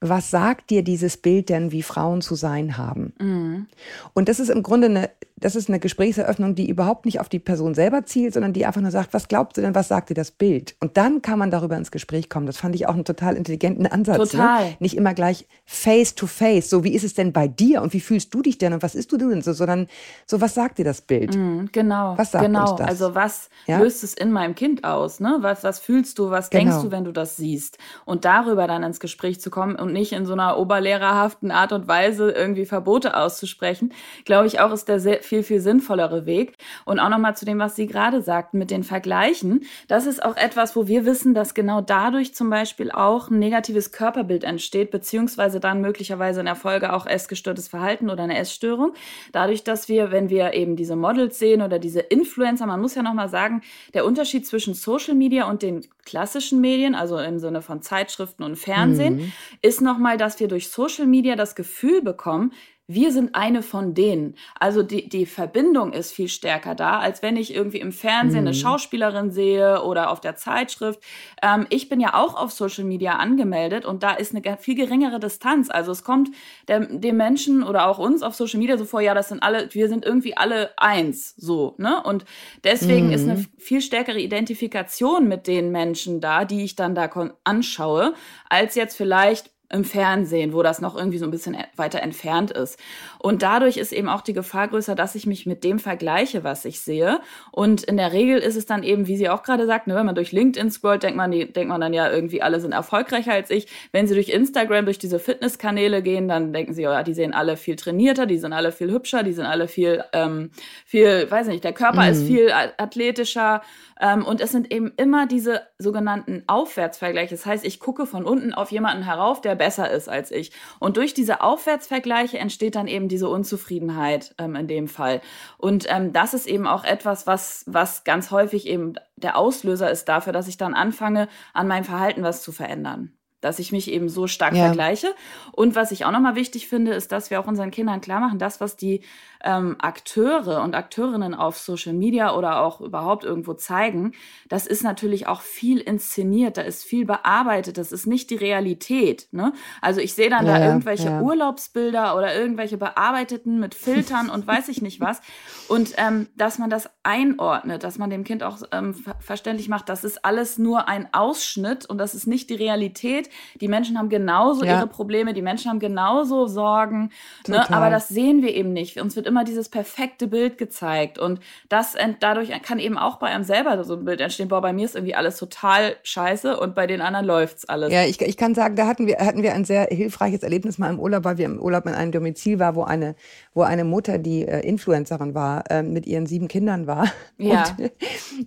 was sagt dir dieses Bild denn, wie Frauen zu sein haben? Mhm. Und das ist im Grunde eine, das ist eine Gesprächseröffnung, die überhaupt nicht auf die Person selber zielt, sondern die einfach nur sagt, was glaubt du denn, was sagt dir das Bild? Und dann kann man darüber ins Gespräch kommen. Das fand ich auch einen total intelligenten Ansatz. Ne? Total. Ne? Nicht immer gleich face to face. So, wie ist es denn bei dir und wie fühlst du dich denn und was ist du denn so, sondern so, was sagt dir das Bild? Mhm, genau. Was sagt genau. uns das? Also, was ja? löst es in meinem Kind aus? Ne? Was, was fühlst du, was genau. denkst du, wenn du das siehst? Und darüber dann ins Gespräch zu kommen und nicht in so einer oberlehrerhaften Art und Weise irgendwie Verbote auszusprechen, glaube ich auch, ist der sehr, viel, viel sinnvollere Weg. Und auch nochmal zu dem, was Sie gerade sagten mit den Vergleichen. Das ist auch etwas, wo wir wissen, dass genau dadurch zum Beispiel auch ein negatives Körperbild entsteht, beziehungsweise dann möglicherweise in der Folge auch essgestörtes Verhalten oder eine Essstörung. Dadurch, dass wir, wenn wir eben diese Models sehen oder diese Influencer, man muss ja nochmal sagen, der Unterschied zwischen Social Media und den klassischen Medien, also im Sinne von Zeitschriften und Fernsehen, mhm. ist nochmal, dass wir durch Social Media das Gefühl bekommen, wir sind eine von denen. Also die, die Verbindung ist viel stärker da, als wenn ich irgendwie im Fernsehen mhm. eine Schauspielerin sehe oder auf der Zeitschrift. Ähm, ich bin ja auch auf Social Media angemeldet und da ist eine viel geringere Distanz. Also es kommt dem, dem Menschen oder auch uns auf Social Media so vor, ja, das sind alle, wir sind irgendwie alle eins, so, ne? Und deswegen mhm. ist eine viel stärkere Identifikation mit den Menschen da, die ich dann da anschaue, als jetzt vielleicht im Fernsehen, wo das noch irgendwie so ein bisschen weiter entfernt ist. Und dadurch ist eben auch die Gefahr größer, dass ich mich mit dem vergleiche, was ich sehe. Und in der Regel ist es dann eben, wie sie auch gerade sagt, ne, wenn man durch LinkedIn scrollt, denkt man, die, denkt man dann ja irgendwie, alle sind erfolgreicher als ich. Wenn sie durch Instagram, durch diese Fitnesskanäle gehen, dann denken sie, ja, die sehen alle viel trainierter, die sind alle viel hübscher, die sind alle viel, ähm, viel, weiß nicht, der Körper mhm. ist viel athletischer. Ähm, und es sind eben immer diese sogenannten Aufwärtsvergleiche. Das heißt, ich gucke von unten auf jemanden herauf, der besser ist als ich. Und durch diese Aufwärtsvergleiche entsteht dann eben diese Unzufriedenheit ähm, in dem Fall. Und ähm, das ist eben auch etwas, was, was ganz häufig eben der Auslöser ist dafür, dass ich dann anfange, an meinem Verhalten was zu verändern dass ich mich eben so stark ja. vergleiche. Und was ich auch nochmal wichtig finde, ist, dass wir auch unseren Kindern klar machen, das, was die ähm, Akteure und Akteurinnen auf Social Media oder auch überhaupt irgendwo zeigen, das ist natürlich auch viel inszeniert, da ist viel bearbeitet, das ist nicht die Realität. Ne? Also ich sehe dann ja, da irgendwelche ja. Urlaubsbilder oder irgendwelche bearbeiteten mit Filtern und weiß ich nicht was. Und ähm, dass man das einordnet, dass man dem Kind auch ähm, verständlich macht, das ist alles nur ein Ausschnitt und das ist nicht die Realität. Die Menschen haben genauso ja. ihre Probleme, die Menschen haben genauso Sorgen, ne? aber das sehen wir eben nicht. Uns wird immer dieses perfekte Bild gezeigt und das dadurch kann eben auch bei einem selber so ein Bild entstehen, boah, bei mir ist irgendwie alles total scheiße und bei den anderen läuft's alles. Ja, ich, ich kann sagen, da hatten wir, hatten wir ein sehr hilfreiches Erlebnis mal im Urlaub, weil wir im Urlaub in einem Domizil war, wo eine, wo eine Mutter, die äh, Influencerin war, äh, mit ihren sieben Kindern war ja. und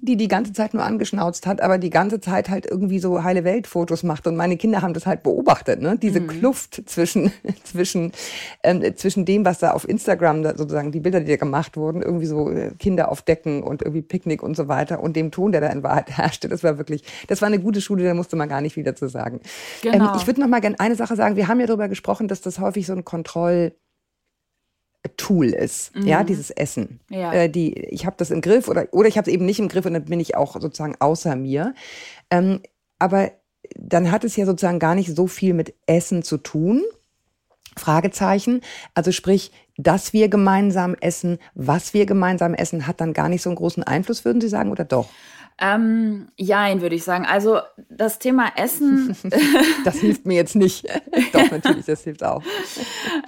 die die ganze Zeit nur angeschnauzt hat, aber die ganze Zeit halt irgendwie so heile Welt-Fotos macht und meine Kinder haben das halt beobachtet, ne? Diese mhm. Kluft zwischen [laughs] zwischen ähm, zwischen dem, was da auf Instagram da sozusagen die Bilder, die da gemacht wurden, irgendwie so äh, Kinder auf Decken und irgendwie Picknick und so weiter und dem Ton, der da in Wahrheit [laughs] herrschte, das war wirklich, das war eine gute Schule, da musste man gar nicht wieder zu sagen. Genau. Ähm, ich würde noch mal gerne eine Sache sagen. Wir haben ja darüber gesprochen, dass das häufig so ein Kontroll Tool ist, mhm. ja, dieses Essen. Ja. Äh, die, ich habe das im Griff oder, oder ich habe es eben nicht im Griff und dann bin ich auch sozusagen außer mir. Ähm, aber dann hat es ja sozusagen gar nicht so viel mit Essen zu tun. Fragezeichen. Also sprich, dass wir gemeinsam essen, was wir gemeinsam essen, hat dann gar nicht so einen großen Einfluss, würden Sie sagen, oder doch? Ähm, jein, würde ich sagen. Also das Thema Essen. [laughs] das hilft mir jetzt nicht. [laughs] Doch, natürlich, das hilft auch.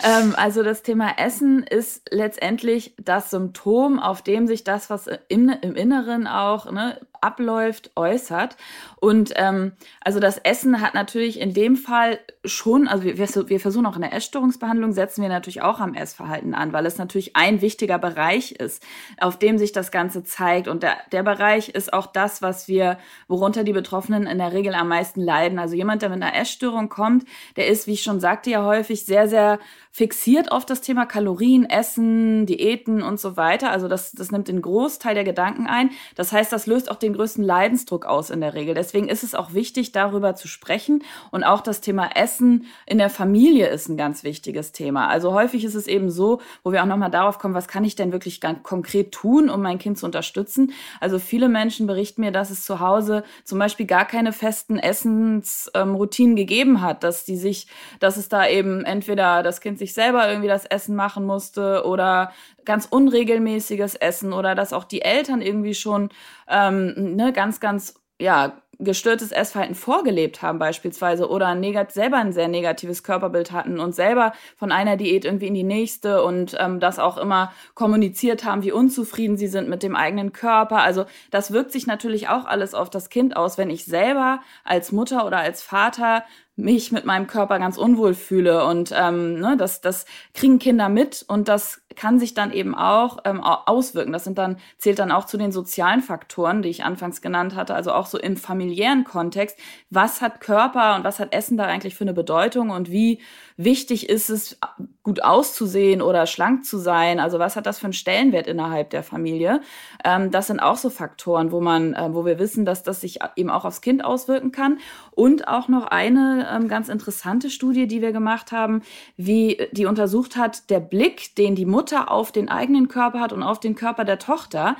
ähm, also das Thema Essen ist letztendlich das Symptom, auf dem sich das, was im, im Inneren auch ne, abläuft, äußert. Und ähm, also das Essen hat natürlich in dem Fall schon, also wir, wir versuchen auch in der Essstörungsbehandlung, setzen wir natürlich auch am Essverhalten an, weil es natürlich ein wichtiger Bereich ist, auf dem sich das Ganze zeigt. Und der, der Bereich ist auch das, was wir, worunter die Betroffenen in der Regel am meisten leiden. Also jemand, der mit einer Essstörung kommt, der ist, wie ich schon sagte, ja häufig sehr, sehr fixiert auf das Thema Kalorien, Essen, Diäten und so weiter. Also das, das nimmt den Großteil der Gedanken ein. Das heißt, das löst auch den größten Leidensdruck aus in der Regel. Deswegen ist es auch wichtig, darüber zu sprechen. Und auch das Thema Essen in der Familie ist ein ganz wichtiges Thema. Also häufig ist es eben so, wo wir auch nochmal darauf kommen, was kann ich denn wirklich ganz konkret tun, um mein Kind zu unterstützen. Also viele Menschen berichten mir, dass es zu Hause zum Beispiel gar keine festen Essensroutinen ähm, gegeben hat, dass die sich, dass es da eben entweder das Kind sich selber irgendwie das Essen machen musste oder ganz unregelmäßiges Essen oder dass auch die Eltern irgendwie schon ähm, ne, ganz, ganz ja, gestörtes Essverhalten vorgelebt haben beispielsweise oder selber ein sehr negatives Körperbild hatten und selber von einer Diät irgendwie in die nächste und ähm, das auch immer kommuniziert haben, wie unzufrieden sie sind mit dem eigenen Körper. Also das wirkt sich natürlich auch alles auf das Kind aus, wenn ich selber als Mutter oder als Vater mich mit meinem Körper ganz unwohl fühle und ähm, ne, das, das kriegen Kinder mit und das kann sich dann eben auch ähm, auswirken. Das sind dann, zählt dann auch zu den sozialen Faktoren, die ich anfangs genannt hatte, also auch so im familiären Kontext. Was hat Körper und was hat Essen da eigentlich für eine Bedeutung und wie wichtig ist es, gut auszusehen oder schlank zu sein? Also was hat das für einen Stellenwert innerhalb der Familie? Ähm, das sind auch so Faktoren, wo man, äh, wo wir wissen, dass das sich eben auch aufs Kind auswirken kann. Und auch noch eine ähm, ganz interessante Studie, die wir gemacht haben, wie die untersucht hat, der Blick, den die Mutter auf den eigenen Körper hat und auf den Körper der Tochter,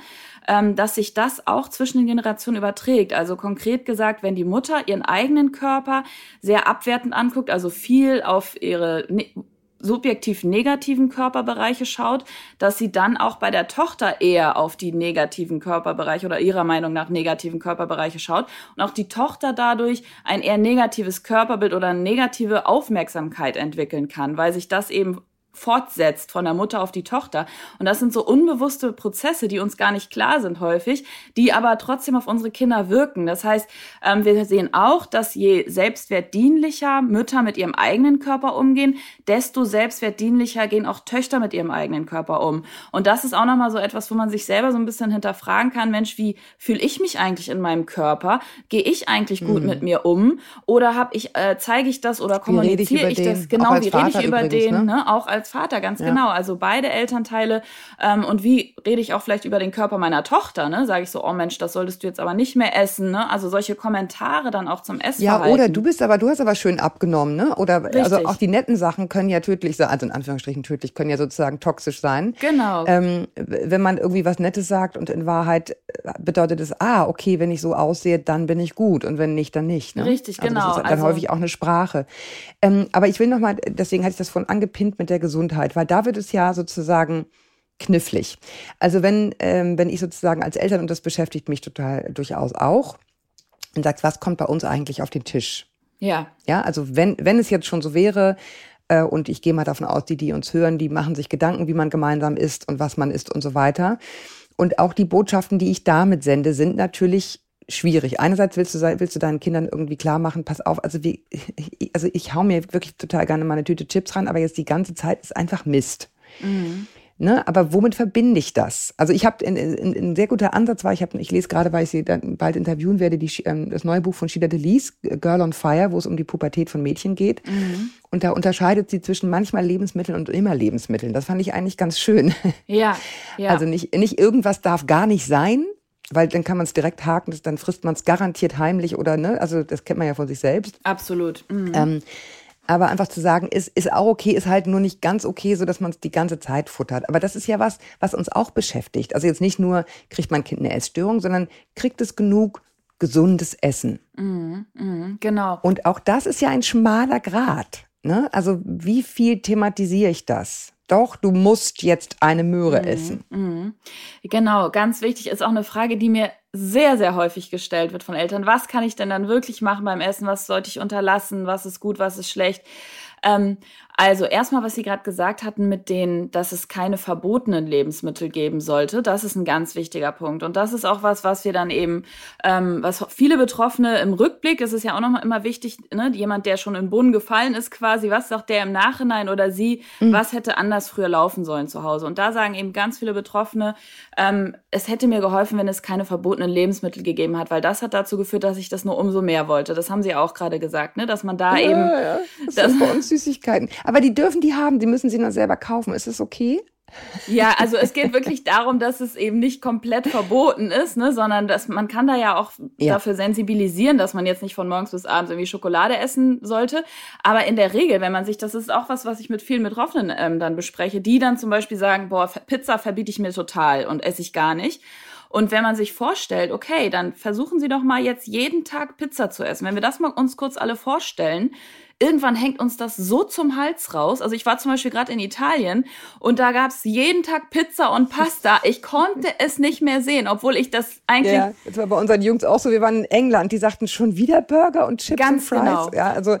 ähm, dass sich das auch zwischen den Generationen überträgt. Also konkret gesagt, wenn die Mutter ihren eigenen Körper sehr abwertend anguckt, also viel auf ihre ne subjektiv negativen Körperbereiche schaut, dass sie dann auch bei der Tochter eher auf die negativen Körperbereiche oder ihrer Meinung nach negativen Körperbereiche schaut und auch die Tochter dadurch ein eher negatives Körperbild oder negative Aufmerksamkeit entwickeln kann, weil sich das eben fortsetzt von der Mutter auf die Tochter. Und das sind so unbewusste Prozesse, die uns gar nicht klar sind häufig, die aber trotzdem auf unsere Kinder wirken. Das heißt, ähm, wir sehen auch, dass je selbstwertdienlicher Mütter mit ihrem eigenen Körper umgehen, desto selbstwertdienlicher gehen auch Töchter mit ihrem eigenen Körper um. Und das ist auch nochmal so etwas, wo man sich selber so ein bisschen hinterfragen kann, Mensch, wie fühle ich mich eigentlich in meinem Körper? Gehe ich eigentlich gut mhm. mit mir um? Oder habe ich, äh, zeige ich das oder kommuniziere ich, ich das? Genau, wie rede ich über übrigens, den, ne? ne? auch als als Vater, ganz ja. genau. Also beide Elternteile. Ähm, und wie rede ich auch vielleicht über den Körper meiner Tochter? Ne? Sage ich so, oh Mensch, das solltest du jetzt aber nicht mehr essen. Ne? Also solche Kommentare dann auch zum Essen. Ja, oder du bist aber, du hast aber schön abgenommen, ne? Oder Richtig. also auch die netten Sachen können ja tödlich sein, also in Anführungsstrichen tödlich, können ja sozusagen toxisch sein. Genau. Ähm, wenn man irgendwie was Nettes sagt und in Wahrheit äh, bedeutet es, ah, okay, wenn ich so aussehe, dann bin ich gut und wenn nicht, dann nicht. Ne? Richtig, also genau. Das ist dann also, häufig auch eine Sprache. Ähm, aber ich will nochmal, deswegen hatte ich das von angepinnt mit der Gesundheit, weil da wird es ja sozusagen knifflig. Also wenn, ähm, wenn ich sozusagen als Eltern, und das beschäftigt mich total durchaus auch, und sagst, was kommt bei uns eigentlich auf den Tisch? Ja. Ja, also wenn, wenn es jetzt schon so wäre, äh, und ich gehe mal davon aus, die, die uns hören, die machen sich Gedanken, wie man gemeinsam isst und was man isst und so weiter. Und auch die Botschaften, die ich damit sende, sind natürlich schwierig. Einerseits willst du, willst du deinen Kindern irgendwie klar machen, pass auf, also, wie, [laughs] also ich hau mir wirklich total gerne meine Tüte Chips ran, aber jetzt die ganze Zeit ist einfach Mist. Mhm. Ne? Aber womit verbinde ich das? Also ich habe ein sehr guter Ansatz war, ich habe, ich lese gerade, weil ich sie dann bald interviewen werde, die, ähm, das neue Buch von Sheila Delis, Girl on Fire, wo es um die Pubertät von Mädchen geht. Mhm. Und da unterscheidet sie zwischen manchmal Lebensmitteln und immer Lebensmitteln. Das fand ich eigentlich ganz schön. Ja, [laughs] ja. Also nicht, nicht irgendwas darf gar nicht sein, weil dann kann man es direkt haken, dann frisst man es garantiert heimlich oder ne, also das kennt man ja von sich selbst. Absolut. Mhm. Ähm, aber einfach zu sagen, ist, ist auch okay, ist halt nur nicht ganz okay, so dass man es die ganze Zeit futtert. Aber das ist ja was, was uns auch beschäftigt. Also jetzt nicht nur kriegt mein Kind eine Essstörung, sondern kriegt es genug gesundes Essen. Mhm, mh, genau. Und auch das ist ja ein schmaler Grad. Ne? Also wie viel thematisiere ich das? Doch, du musst jetzt eine Möhre mhm, essen. Mhm. Genau, ganz wichtig ist auch eine Frage, die mir sehr, sehr häufig gestellt wird von Eltern. Was kann ich denn dann wirklich machen beim Essen? Was sollte ich unterlassen? Was ist gut? Was ist schlecht? Ähm, also erstmal, was Sie gerade gesagt hatten mit denen, dass es keine verbotenen Lebensmittel geben sollte, das ist ein ganz wichtiger Punkt. Und das ist auch was, was wir dann eben, ähm, was viele Betroffene im Rückblick, das ist ja auch nochmal immer wichtig, ne, jemand, der schon in den Boden gefallen ist quasi, was sagt der im Nachhinein oder sie, mhm. was hätte anders früher laufen sollen zu Hause? Und da sagen eben ganz viele Betroffene, ähm, es hätte mir geholfen, wenn es keine verbotenen Lebensmittel gegeben hat, weil das hat dazu geführt, dass ich das nur umso mehr wollte. Das haben Sie auch gerade gesagt, ne, dass man da ja, eben. Ja. Das, uns Süßigkeiten. Aber die dürfen die haben, die müssen sie nur selber kaufen. Ist das okay? Ja, also es geht wirklich darum, dass es eben nicht komplett verboten ist, ne, sondern dass man kann da ja auch ja. dafür sensibilisieren, dass man jetzt nicht von morgens bis abends irgendwie Schokolade essen sollte. Aber in der Regel, wenn man sich, das ist auch was, was ich mit vielen Betroffenen ähm, dann bespreche, die dann zum Beispiel sagen, boah, Pizza verbiete ich mir total und esse ich gar nicht. Und wenn man sich vorstellt, okay, dann versuchen Sie doch mal jetzt jeden Tag Pizza zu essen. Wenn wir das mal uns kurz alle vorstellen, irgendwann hängt uns das so zum Hals raus. Also ich war zum Beispiel gerade in Italien und da gab es jeden Tag Pizza und Pasta. Ich konnte [laughs] es nicht mehr sehen, obwohl ich das eigentlich. Ja, das war bei unseren Jungs auch so. Wir waren in England, die sagten schon wieder Burger und Chips Ganz und Fries. Genau. Ja, also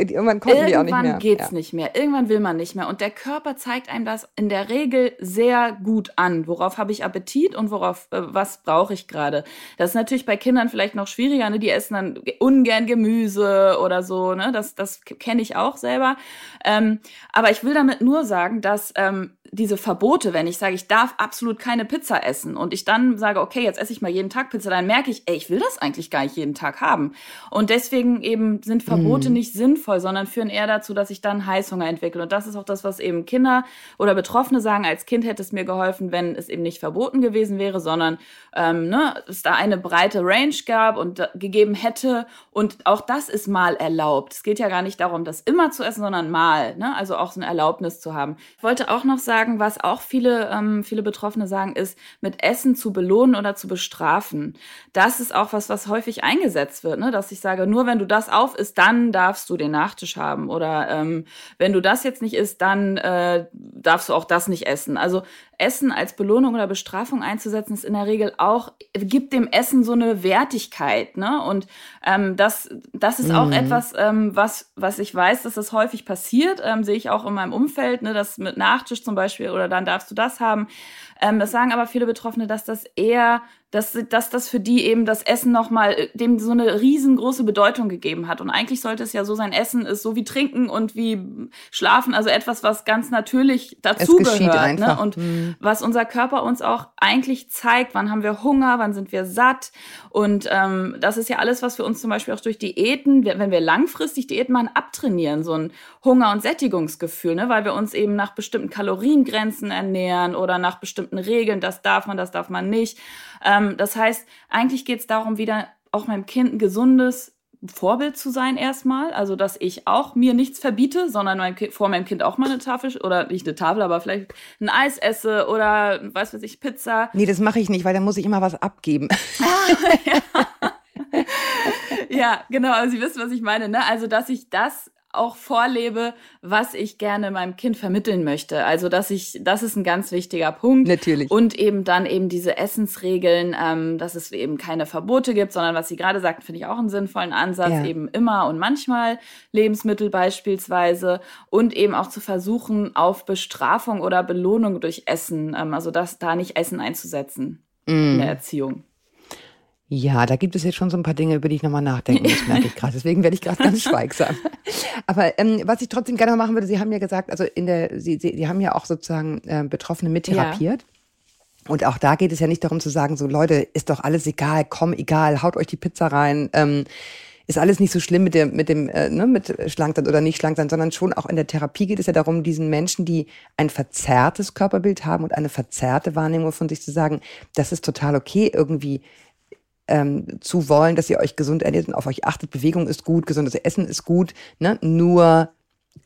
[laughs] irgendwann kommt die auch nicht mehr. Irgendwann geht's ja. nicht mehr. Irgendwann will man nicht mehr. Und der Körper zeigt einem das in der Regel sehr gut an. Worauf habe ich Appetit und worauf, äh, was brauche ich gerade? Das ist natürlich bei Kindern vielleicht noch schwieriger. Ne? Die essen dann ungern Gemüse oder so. Ne? Das, das kenne ich auch selber. Ähm, aber ich will damit nur sagen, dass ähm, diese Verbote, wenn ich sage, ich darf absolut keine Pizza essen und ich dann sage, okay, jetzt esse ich mal jeden Tag Pizza, dann merke ich, ey, ich will das eigentlich gar nicht jeden Tag haben. Und deswegen eben sind Verbote mm. nicht sinnvoll, sondern führen eher dazu, dass ich dann Heißhunger entwickle. Und das ist auch das, was eben Kinder oder Betroffene sagen, als Kind hätte es mir geholfen, wenn es eben nicht verboten gewesen wäre, sondern ähm, ne, es da eine breite Range gab und gegeben hätte. Und auch das ist mal erlaubt. Es geht ja gar nicht darum, das immer zu essen, sondern mal, ne? also auch so eine Erlaubnis zu haben. Ich wollte auch noch sagen, sagen, was auch viele, ähm, viele Betroffene sagen, ist, mit Essen zu belohnen oder zu bestrafen. Das ist auch was, was häufig eingesetzt wird, ne? dass ich sage, nur wenn du das auf isst, dann darfst du den Nachtisch haben. Oder ähm, wenn du das jetzt nicht isst, dann äh, darfst du auch das nicht essen. Also Essen als Belohnung oder Bestrafung einzusetzen, ist in der Regel auch, gibt dem Essen so eine Wertigkeit. Ne? Und ähm, das, das ist mhm. auch etwas, ähm, was, was ich weiß, dass das häufig passiert. Ähm, sehe ich auch in meinem Umfeld, ne, dass mit Nachtisch zum Beispiel oder dann darfst du das haben. Ähm, das sagen aber viele Betroffene, dass das eher dass, dass das für die eben das Essen nochmal äh, dem so eine riesengroße Bedeutung gegeben hat. Und eigentlich sollte es ja so sein, Essen ist so wie Trinken und wie Schlafen, also etwas, was ganz natürlich dazugehört. Ne? Und mhm. was unser Körper uns auch eigentlich zeigt, wann haben wir Hunger, wann sind wir satt. Und ähm, das ist ja alles, was wir uns zum Beispiel auch durch Diäten, wenn wir langfristig Diäten machen, abtrainieren, so ein Hunger- und Sättigungsgefühl, ne? weil wir uns eben nach bestimmten Kaloriengrenzen ernähren oder nach bestimmten Regeln, das darf man, das darf man nicht. Ähm, das heißt, eigentlich geht es darum, wieder auch meinem Kind ein gesundes Vorbild zu sein erstmal, also dass ich auch mir nichts verbiete, sondern mein kind, vor meinem Kind auch mal eine Tafel oder nicht eine Tafel, aber vielleicht ein Eis esse oder was weiß ich Pizza. Nee, das mache ich nicht, weil da muss ich immer was abgeben. [laughs] [laughs] ja. ja, genau, also Sie wissen, was ich meine, ne? Also, dass ich das auch vorlebe, was ich gerne meinem Kind vermitteln möchte. Also, dass ich, das ist ein ganz wichtiger Punkt. Natürlich. Und eben dann eben diese Essensregeln, ähm, dass es eben keine Verbote gibt, sondern was Sie gerade sagten, finde ich auch einen sinnvollen Ansatz, ja. eben immer und manchmal Lebensmittel beispielsweise und eben auch zu versuchen, auf Bestrafung oder Belohnung durch Essen, ähm, also das da nicht Essen einzusetzen mm. in der Erziehung. Ja, da gibt es jetzt schon so ein paar Dinge, über die ich nochmal nachdenken muss, merke ich gerade. Deswegen werde ich gerade ganz [laughs] schweigsam. Aber ähm, was ich trotzdem gerne machen würde, Sie haben ja gesagt, also in der, Sie, Sie, Sie haben ja auch sozusagen äh, Betroffene mittherapiert. Ja. Und auch da geht es ja nicht darum zu sagen, so Leute, ist doch alles egal, komm, egal, haut euch die Pizza rein. Ähm, ist alles nicht so schlimm mit dem, mit dem, äh, ne, mit Schlanksein oder nicht Schlanksein, sondern schon auch in der Therapie geht es ja darum, diesen Menschen, die ein verzerrtes Körperbild haben und eine verzerrte Wahrnehmung von sich zu sagen, das ist total okay, irgendwie ähm, zu wollen, dass ihr euch gesund ernährt und auf euch achtet. Bewegung ist gut, gesundes Essen ist gut, ne? nur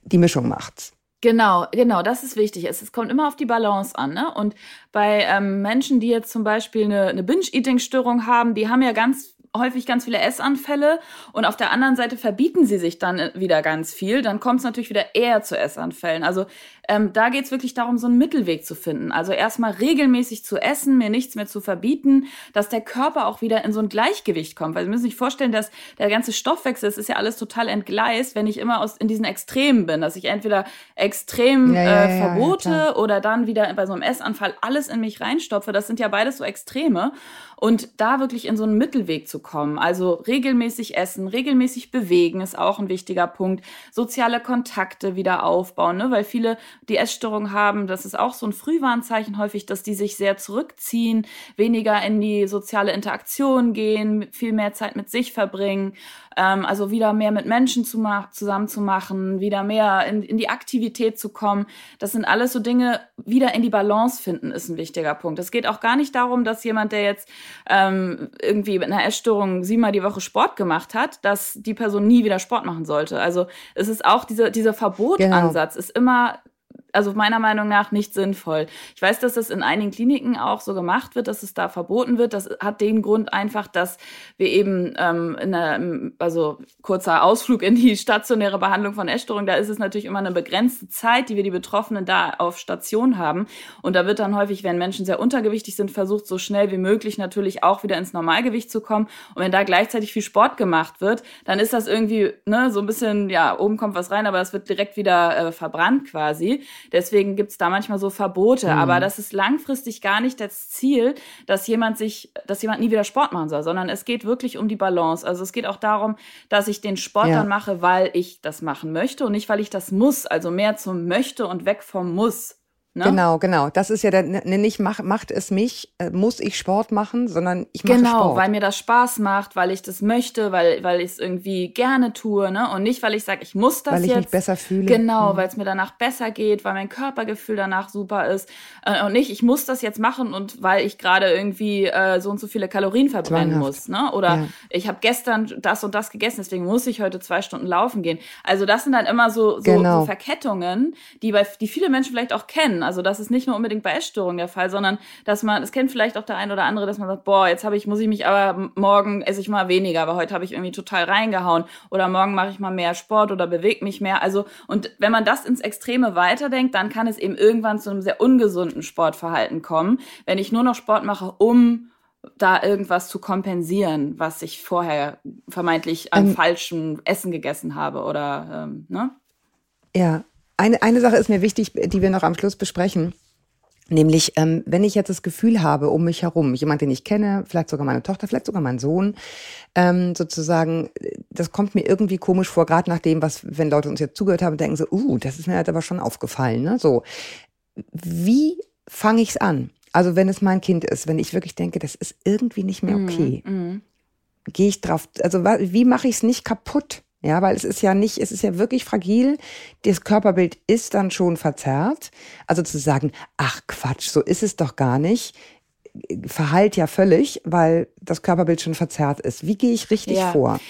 die Mischung macht's. Genau, genau, das ist wichtig. Es, es kommt immer auf die Balance an. Ne? Und bei ähm, Menschen, die jetzt zum Beispiel eine, eine Binge-Eating-Störung haben, die haben ja ganz häufig ganz viele Essanfälle und auf der anderen Seite verbieten sie sich dann wieder ganz viel, dann kommt es natürlich wieder eher zu Essanfällen. Also ähm, da geht es wirklich darum, so einen Mittelweg zu finden. Also erstmal regelmäßig zu essen, mir nichts mehr zu verbieten, dass der Körper auch wieder in so ein Gleichgewicht kommt. Weil Sie müssen sich vorstellen, dass der ganze Stoffwechsel, es ist ja alles total entgleist, wenn ich immer aus, in diesen Extremen bin, dass ich entweder extrem ja, ja, äh, verbote ja, oder dann wieder bei so einem Essanfall alles in mich reinstopfe. Das sind ja beides so Extreme. Und da wirklich in so einen Mittelweg zu kommen. Also regelmäßig essen, regelmäßig bewegen ist auch ein wichtiger Punkt. Soziale Kontakte wieder aufbauen, ne? weil viele, die Essstörung haben, das ist auch so ein Frühwarnzeichen häufig, dass die sich sehr zurückziehen, weniger in die soziale Interaktion gehen, viel mehr Zeit mit sich verbringen ähm, also wieder mehr mit Menschen zu zusammen zu machen, wieder mehr in, in die Aktivität zu kommen. Das sind alles so Dinge, wieder in die Balance finden, ist ein wichtiger Punkt. Es geht auch gar nicht darum, dass jemand, der jetzt ähm, irgendwie mit einer Essstörung siebenmal die Woche Sport gemacht hat, dass die Person nie wieder Sport machen sollte. Also es ist auch dieser, dieser Verbotansatz, genau. ist immer also meiner Meinung nach nicht sinnvoll. Ich weiß, dass das in einigen Kliniken auch so gemacht wird, dass es da verboten wird. Das hat den Grund einfach, dass wir eben ähm, in einer, also kurzer Ausflug in die stationäre Behandlung von Essstörungen, da ist es natürlich immer eine begrenzte Zeit, die wir die Betroffenen da auf Station haben. Und da wird dann häufig, wenn Menschen sehr untergewichtig sind, versucht, so schnell wie möglich natürlich auch wieder ins Normalgewicht zu kommen. Und wenn da gleichzeitig viel Sport gemacht wird, dann ist das irgendwie ne, so ein bisschen, ja, oben kommt was rein, aber es wird direkt wieder äh, verbrannt quasi. Deswegen gibt's da manchmal so Verbote. Mhm. Aber das ist langfristig gar nicht das Ziel, dass jemand sich, dass jemand nie wieder Sport machen soll, sondern es geht wirklich um die Balance. Also es geht auch darum, dass ich den Sport ja. dann mache, weil ich das machen möchte und nicht, weil ich das muss. Also mehr zum möchte und weg vom muss. Ne? Genau, genau. Das ist ja der, ne, ne, nicht mach, macht es mich, äh, muss ich Sport machen, sondern ich mache genau, Sport. Genau, weil mir das Spaß macht, weil ich das möchte, weil, weil ich es irgendwie gerne tue, ne? Und nicht, weil ich sage, ich muss das weil jetzt. Weil ich mich besser fühle. Genau, mhm. weil es mir danach besser geht, weil mein Körpergefühl danach super ist. Äh, und nicht, ich muss das jetzt machen und weil ich gerade irgendwie äh, so und so viele Kalorien verbrennen Zwanghaft. muss, ne? Oder ja. ich habe gestern das und das gegessen, deswegen muss ich heute zwei Stunden laufen gehen. Also das sind dann immer so, so, genau. so Verkettungen, die bei, die viele Menschen vielleicht auch kennen. Also das ist nicht nur unbedingt bei Essstörungen der Fall, sondern dass man, es kennt vielleicht auch der ein oder andere, dass man sagt, boah, jetzt habe ich, muss ich mich aber morgen esse ich mal weniger, aber heute habe ich irgendwie total reingehauen oder morgen mache ich mal mehr Sport oder bewege mich mehr. Also und wenn man das ins Extreme weiterdenkt, dann kann es eben irgendwann zu einem sehr ungesunden Sportverhalten kommen, wenn ich nur noch Sport mache, um da irgendwas zu kompensieren, was ich vorher vermeintlich an ähm, falschem Essen gegessen habe oder ähm, ne? Ja, eine, eine Sache ist mir wichtig, die wir noch am Schluss besprechen. Nämlich, ähm, wenn ich jetzt das Gefühl habe, um mich herum, jemand, den ich kenne, vielleicht sogar meine Tochter, vielleicht sogar mein Sohn, ähm, sozusagen, das kommt mir irgendwie komisch vor, gerade nach dem, was, wenn Leute uns jetzt zugehört haben, denken so, uh, das ist mir halt aber schon aufgefallen. Ne? So, wie fange ich's an? Also wenn es mein Kind ist, wenn ich wirklich denke, das ist irgendwie nicht mehr okay, mm, mm. gehe ich drauf, also wie mache ich es nicht kaputt? Ja, weil es ist ja nicht, es ist ja wirklich fragil. Das Körperbild ist dann schon verzerrt. Also zu sagen, ach Quatsch, so ist es doch gar nicht, verheilt ja völlig, weil das Körperbild schon verzerrt ist. Wie gehe ich richtig ja. vor?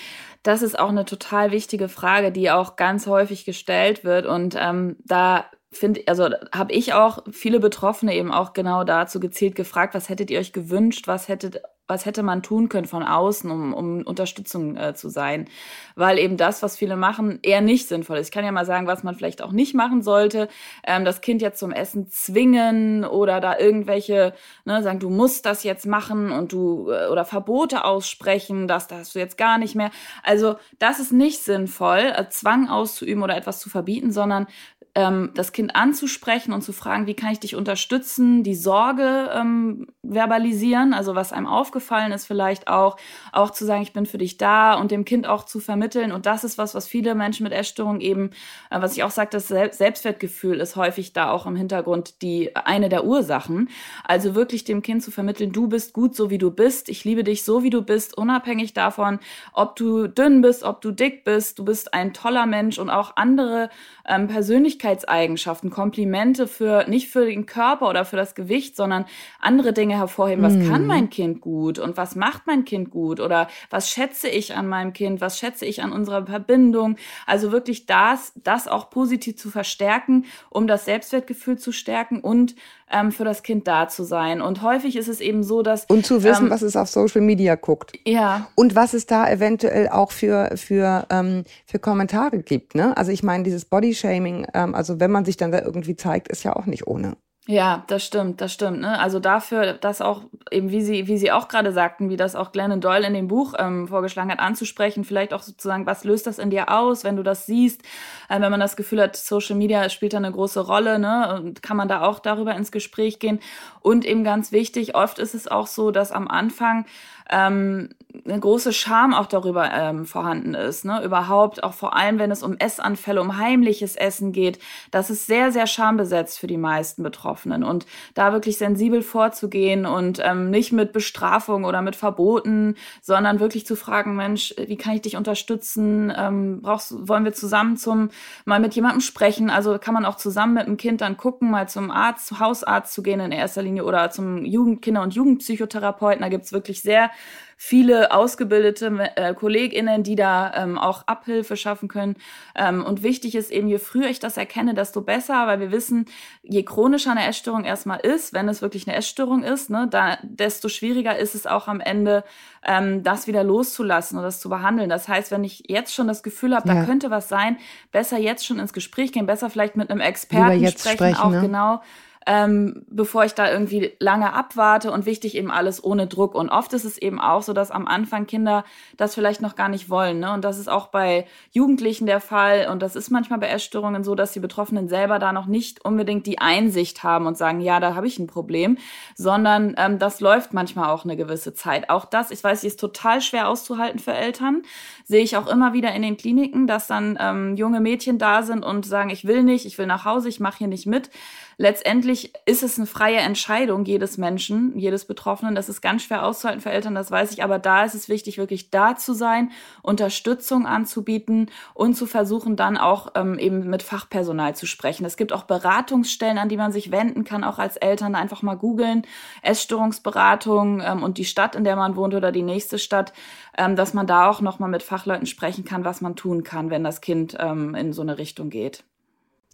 Das ist auch eine total wichtige Frage, die auch ganz häufig gestellt wird. Und ähm, da finde, also habe ich auch viele Betroffene eben auch genau dazu gezielt gefragt, was hättet ihr euch gewünscht, was hättet was hätte man tun können von außen, um, um Unterstützung äh, zu sein. Weil eben das, was viele machen, eher nicht sinnvoll ist. Ich kann ja mal sagen, was man vielleicht auch nicht machen sollte. Ähm, das Kind jetzt zum Essen zwingen oder da irgendwelche, ne, sagen, du musst das jetzt machen und du, äh, oder Verbote aussprechen, das darfst du jetzt gar nicht mehr. Also das ist nicht sinnvoll, äh, Zwang auszuüben oder etwas zu verbieten, sondern ähm, das Kind anzusprechen und zu fragen, wie kann ich dich unterstützen, die Sorge ähm, verbalisieren, also was einem aufgefallen ist vielleicht auch, auch zu sagen, ich bin für dich da und dem Kind auch zu vermitteln. Und das ist was, was viele Menschen mit Essstörungen eben, äh, was ich auch sage, das Selbstwertgefühl ist häufig da auch im Hintergrund die eine der Ursachen. Also wirklich dem Kind zu vermitteln, du bist gut so wie du bist, ich liebe dich so wie du bist, unabhängig davon, ob du dünn bist, ob du dick bist, du bist ein toller Mensch und auch andere ähm, Persönlichkeitseigenschaften, Komplimente für nicht für den Körper oder für das Gewicht, sondern andere Dinge hervorheben. Was mm. kann mhm. mein Kind gut und was macht mein Kind gut oder was schätze ich an meinem Kind, was schätze ich an unserer Verbindung? Also wirklich das, das auch positiv zu verstärken, um das Selbstwertgefühl zu stärken und ähm, für das Kind da zu sein. Und häufig ist es eben so, dass. Und zu wissen, ähm, was es auf Social Media guckt. Ja. Und was es da eventuell auch für, für, ähm, für Kommentare gibt. Ne? Also ich meine, dieses Bodyshaming, ähm, also wenn man sich dann da irgendwie zeigt, ist ja auch nicht ohne. Ja, das stimmt, das stimmt. Ne? Also dafür, dass auch eben, wie Sie, wie Sie auch gerade sagten, wie das auch Glennon Doyle in dem Buch ähm, vorgeschlagen hat, anzusprechen, vielleicht auch sozusagen, was löst das in dir aus, wenn du das siehst, äh, wenn man das Gefühl hat, Social Media spielt da eine große Rolle, ne? Und kann man da auch darüber ins Gespräch gehen. Und eben ganz wichtig, oft ist es auch so, dass am Anfang ähm, eine große Scham auch darüber ähm, vorhanden ist. Ne? Überhaupt, auch vor allem, wenn es um Essanfälle, um heimliches Essen geht, das ist sehr, sehr schambesetzt für die meisten Betroffenen. Und da wirklich sensibel vorzugehen und ähm, nicht mit Bestrafung oder mit Verboten, sondern wirklich zu fragen, Mensch, wie kann ich dich unterstützen? Ähm, brauchst, wollen wir zusammen zum, mal mit jemandem sprechen? Also kann man auch zusammen mit dem Kind dann gucken, mal zum Arzt, zum Hausarzt zu gehen in erster Linie oder zum Jugend, Kinder- und Jugendpsychotherapeuten. Da gibt's wirklich sehr viele ausgebildete äh, KollegInnen, die da ähm, auch Abhilfe schaffen können. Ähm, und wichtig ist eben, je früher ich das erkenne, desto besser, weil wir wissen, je chronischer eine Essstörung erstmal ist, wenn es wirklich eine Essstörung ist, ne, da, desto schwieriger ist es auch am Ende, ähm, das wieder loszulassen oder das zu behandeln. Das heißt, wenn ich jetzt schon das Gefühl habe, ja. da könnte was sein, besser jetzt schon ins Gespräch gehen, besser vielleicht mit einem Experten sprechen, sprechen, auch ne? genau ähm, bevor ich da irgendwie lange abwarte und wichtig eben alles ohne Druck. Und oft ist es eben auch so, dass am Anfang Kinder das vielleicht noch gar nicht wollen. Ne? Und das ist auch bei Jugendlichen der Fall. Und das ist manchmal bei Essstörungen so, dass die Betroffenen selber da noch nicht unbedingt die Einsicht haben und sagen, ja, da habe ich ein Problem, sondern ähm, das läuft manchmal auch eine gewisse Zeit. Auch das, ich weiß, ist total schwer auszuhalten für Eltern. Sehe ich auch immer wieder in den Kliniken, dass dann ähm, junge Mädchen da sind und sagen, ich will nicht, ich will nach Hause, ich mache hier nicht mit letztendlich ist es eine freie Entscheidung jedes Menschen, jedes Betroffenen. Das ist ganz schwer auszuhalten für Eltern, das weiß ich. Aber da ist es wichtig, wirklich da zu sein, Unterstützung anzubieten und zu versuchen, dann auch ähm, eben mit Fachpersonal zu sprechen. Es gibt auch Beratungsstellen, an die man sich wenden kann, auch als Eltern einfach mal googeln. Essstörungsberatung ähm, und die Stadt, in der man wohnt oder die nächste Stadt, ähm, dass man da auch nochmal mit Fachleuten sprechen kann, was man tun kann, wenn das Kind ähm, in so eine Richtung geht.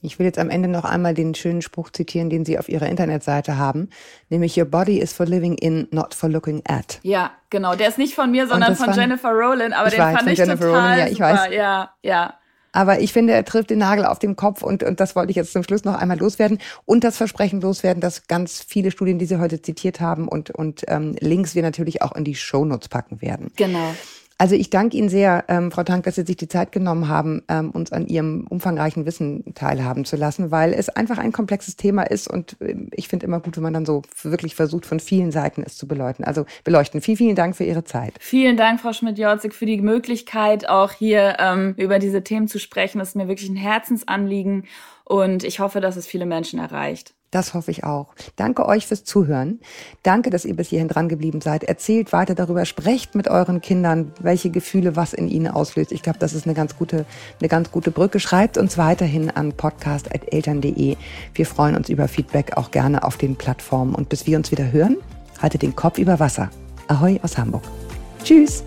Ich will jetzt am Ende noch einmal den schönen Spruch zitieren, den Sie auf Ihrer Internetseite haben, nämlich Your body is for living in, not for looking at. Ja, genau. Der ist nicht von mir, sondern von Jennifer Rowland, aber den weiß, fand ich Jennifer total Rowland, ja, ich super. Weiß. Ja, ja. Aber ich finde, er trifft den Nagel auf den Kopf und, und das wollte ich jetzt zum Schluss noch einmal loswerden und das Versprechen loswerden, dass ganz viele Studien, die Sie heute zitiert haben und, und ähm, Links wir natürlich auch in die Shownotes packen werden. Genau. Also ich danke Ihnen sehr, ähm, Frau Tank, dass Sie sich die Zeit genommen haben, ähm, uns an Ihrem umfangreichen Wissen teilhaben zu lassen, weil es einfach ein komplexes Thema ist und äh, ich finde immer gut, wenn man dann so wirklich versucht, von vielen Seiten es zu beleuchten. Also beleuchten. Vielen, vielen Dank für Ihre Zeit. Vielen Dank, Frau Schmidt-Jorzig, für die Möglichkeit, auch hier ähm, über diese Themen zu sprechen. Das ist mir wirklich ein Herzensanliegen und ich hoffe, dass es viele Menschen erreicht. Das hoffe ich auch. Danke euch fürs Zuhören. Danke, dass ihr bis hierhin dran geblieben seid. Erzählt weiter darüber, sprecht mit euren Kindern, welche Gefühle was in ihnen auslöst. Ich glaube, das ist eine ganz gute, eine ganz gute Brücke. Schreibt uns weiterhin an podcast.eltern.de. Wir freuen uns über Feedback auch gerne auf den Plattformen. Und bis wir uns wieder hören, haltet den Kopf über Wasser. Ahoi aus Hamburg. Tschüss.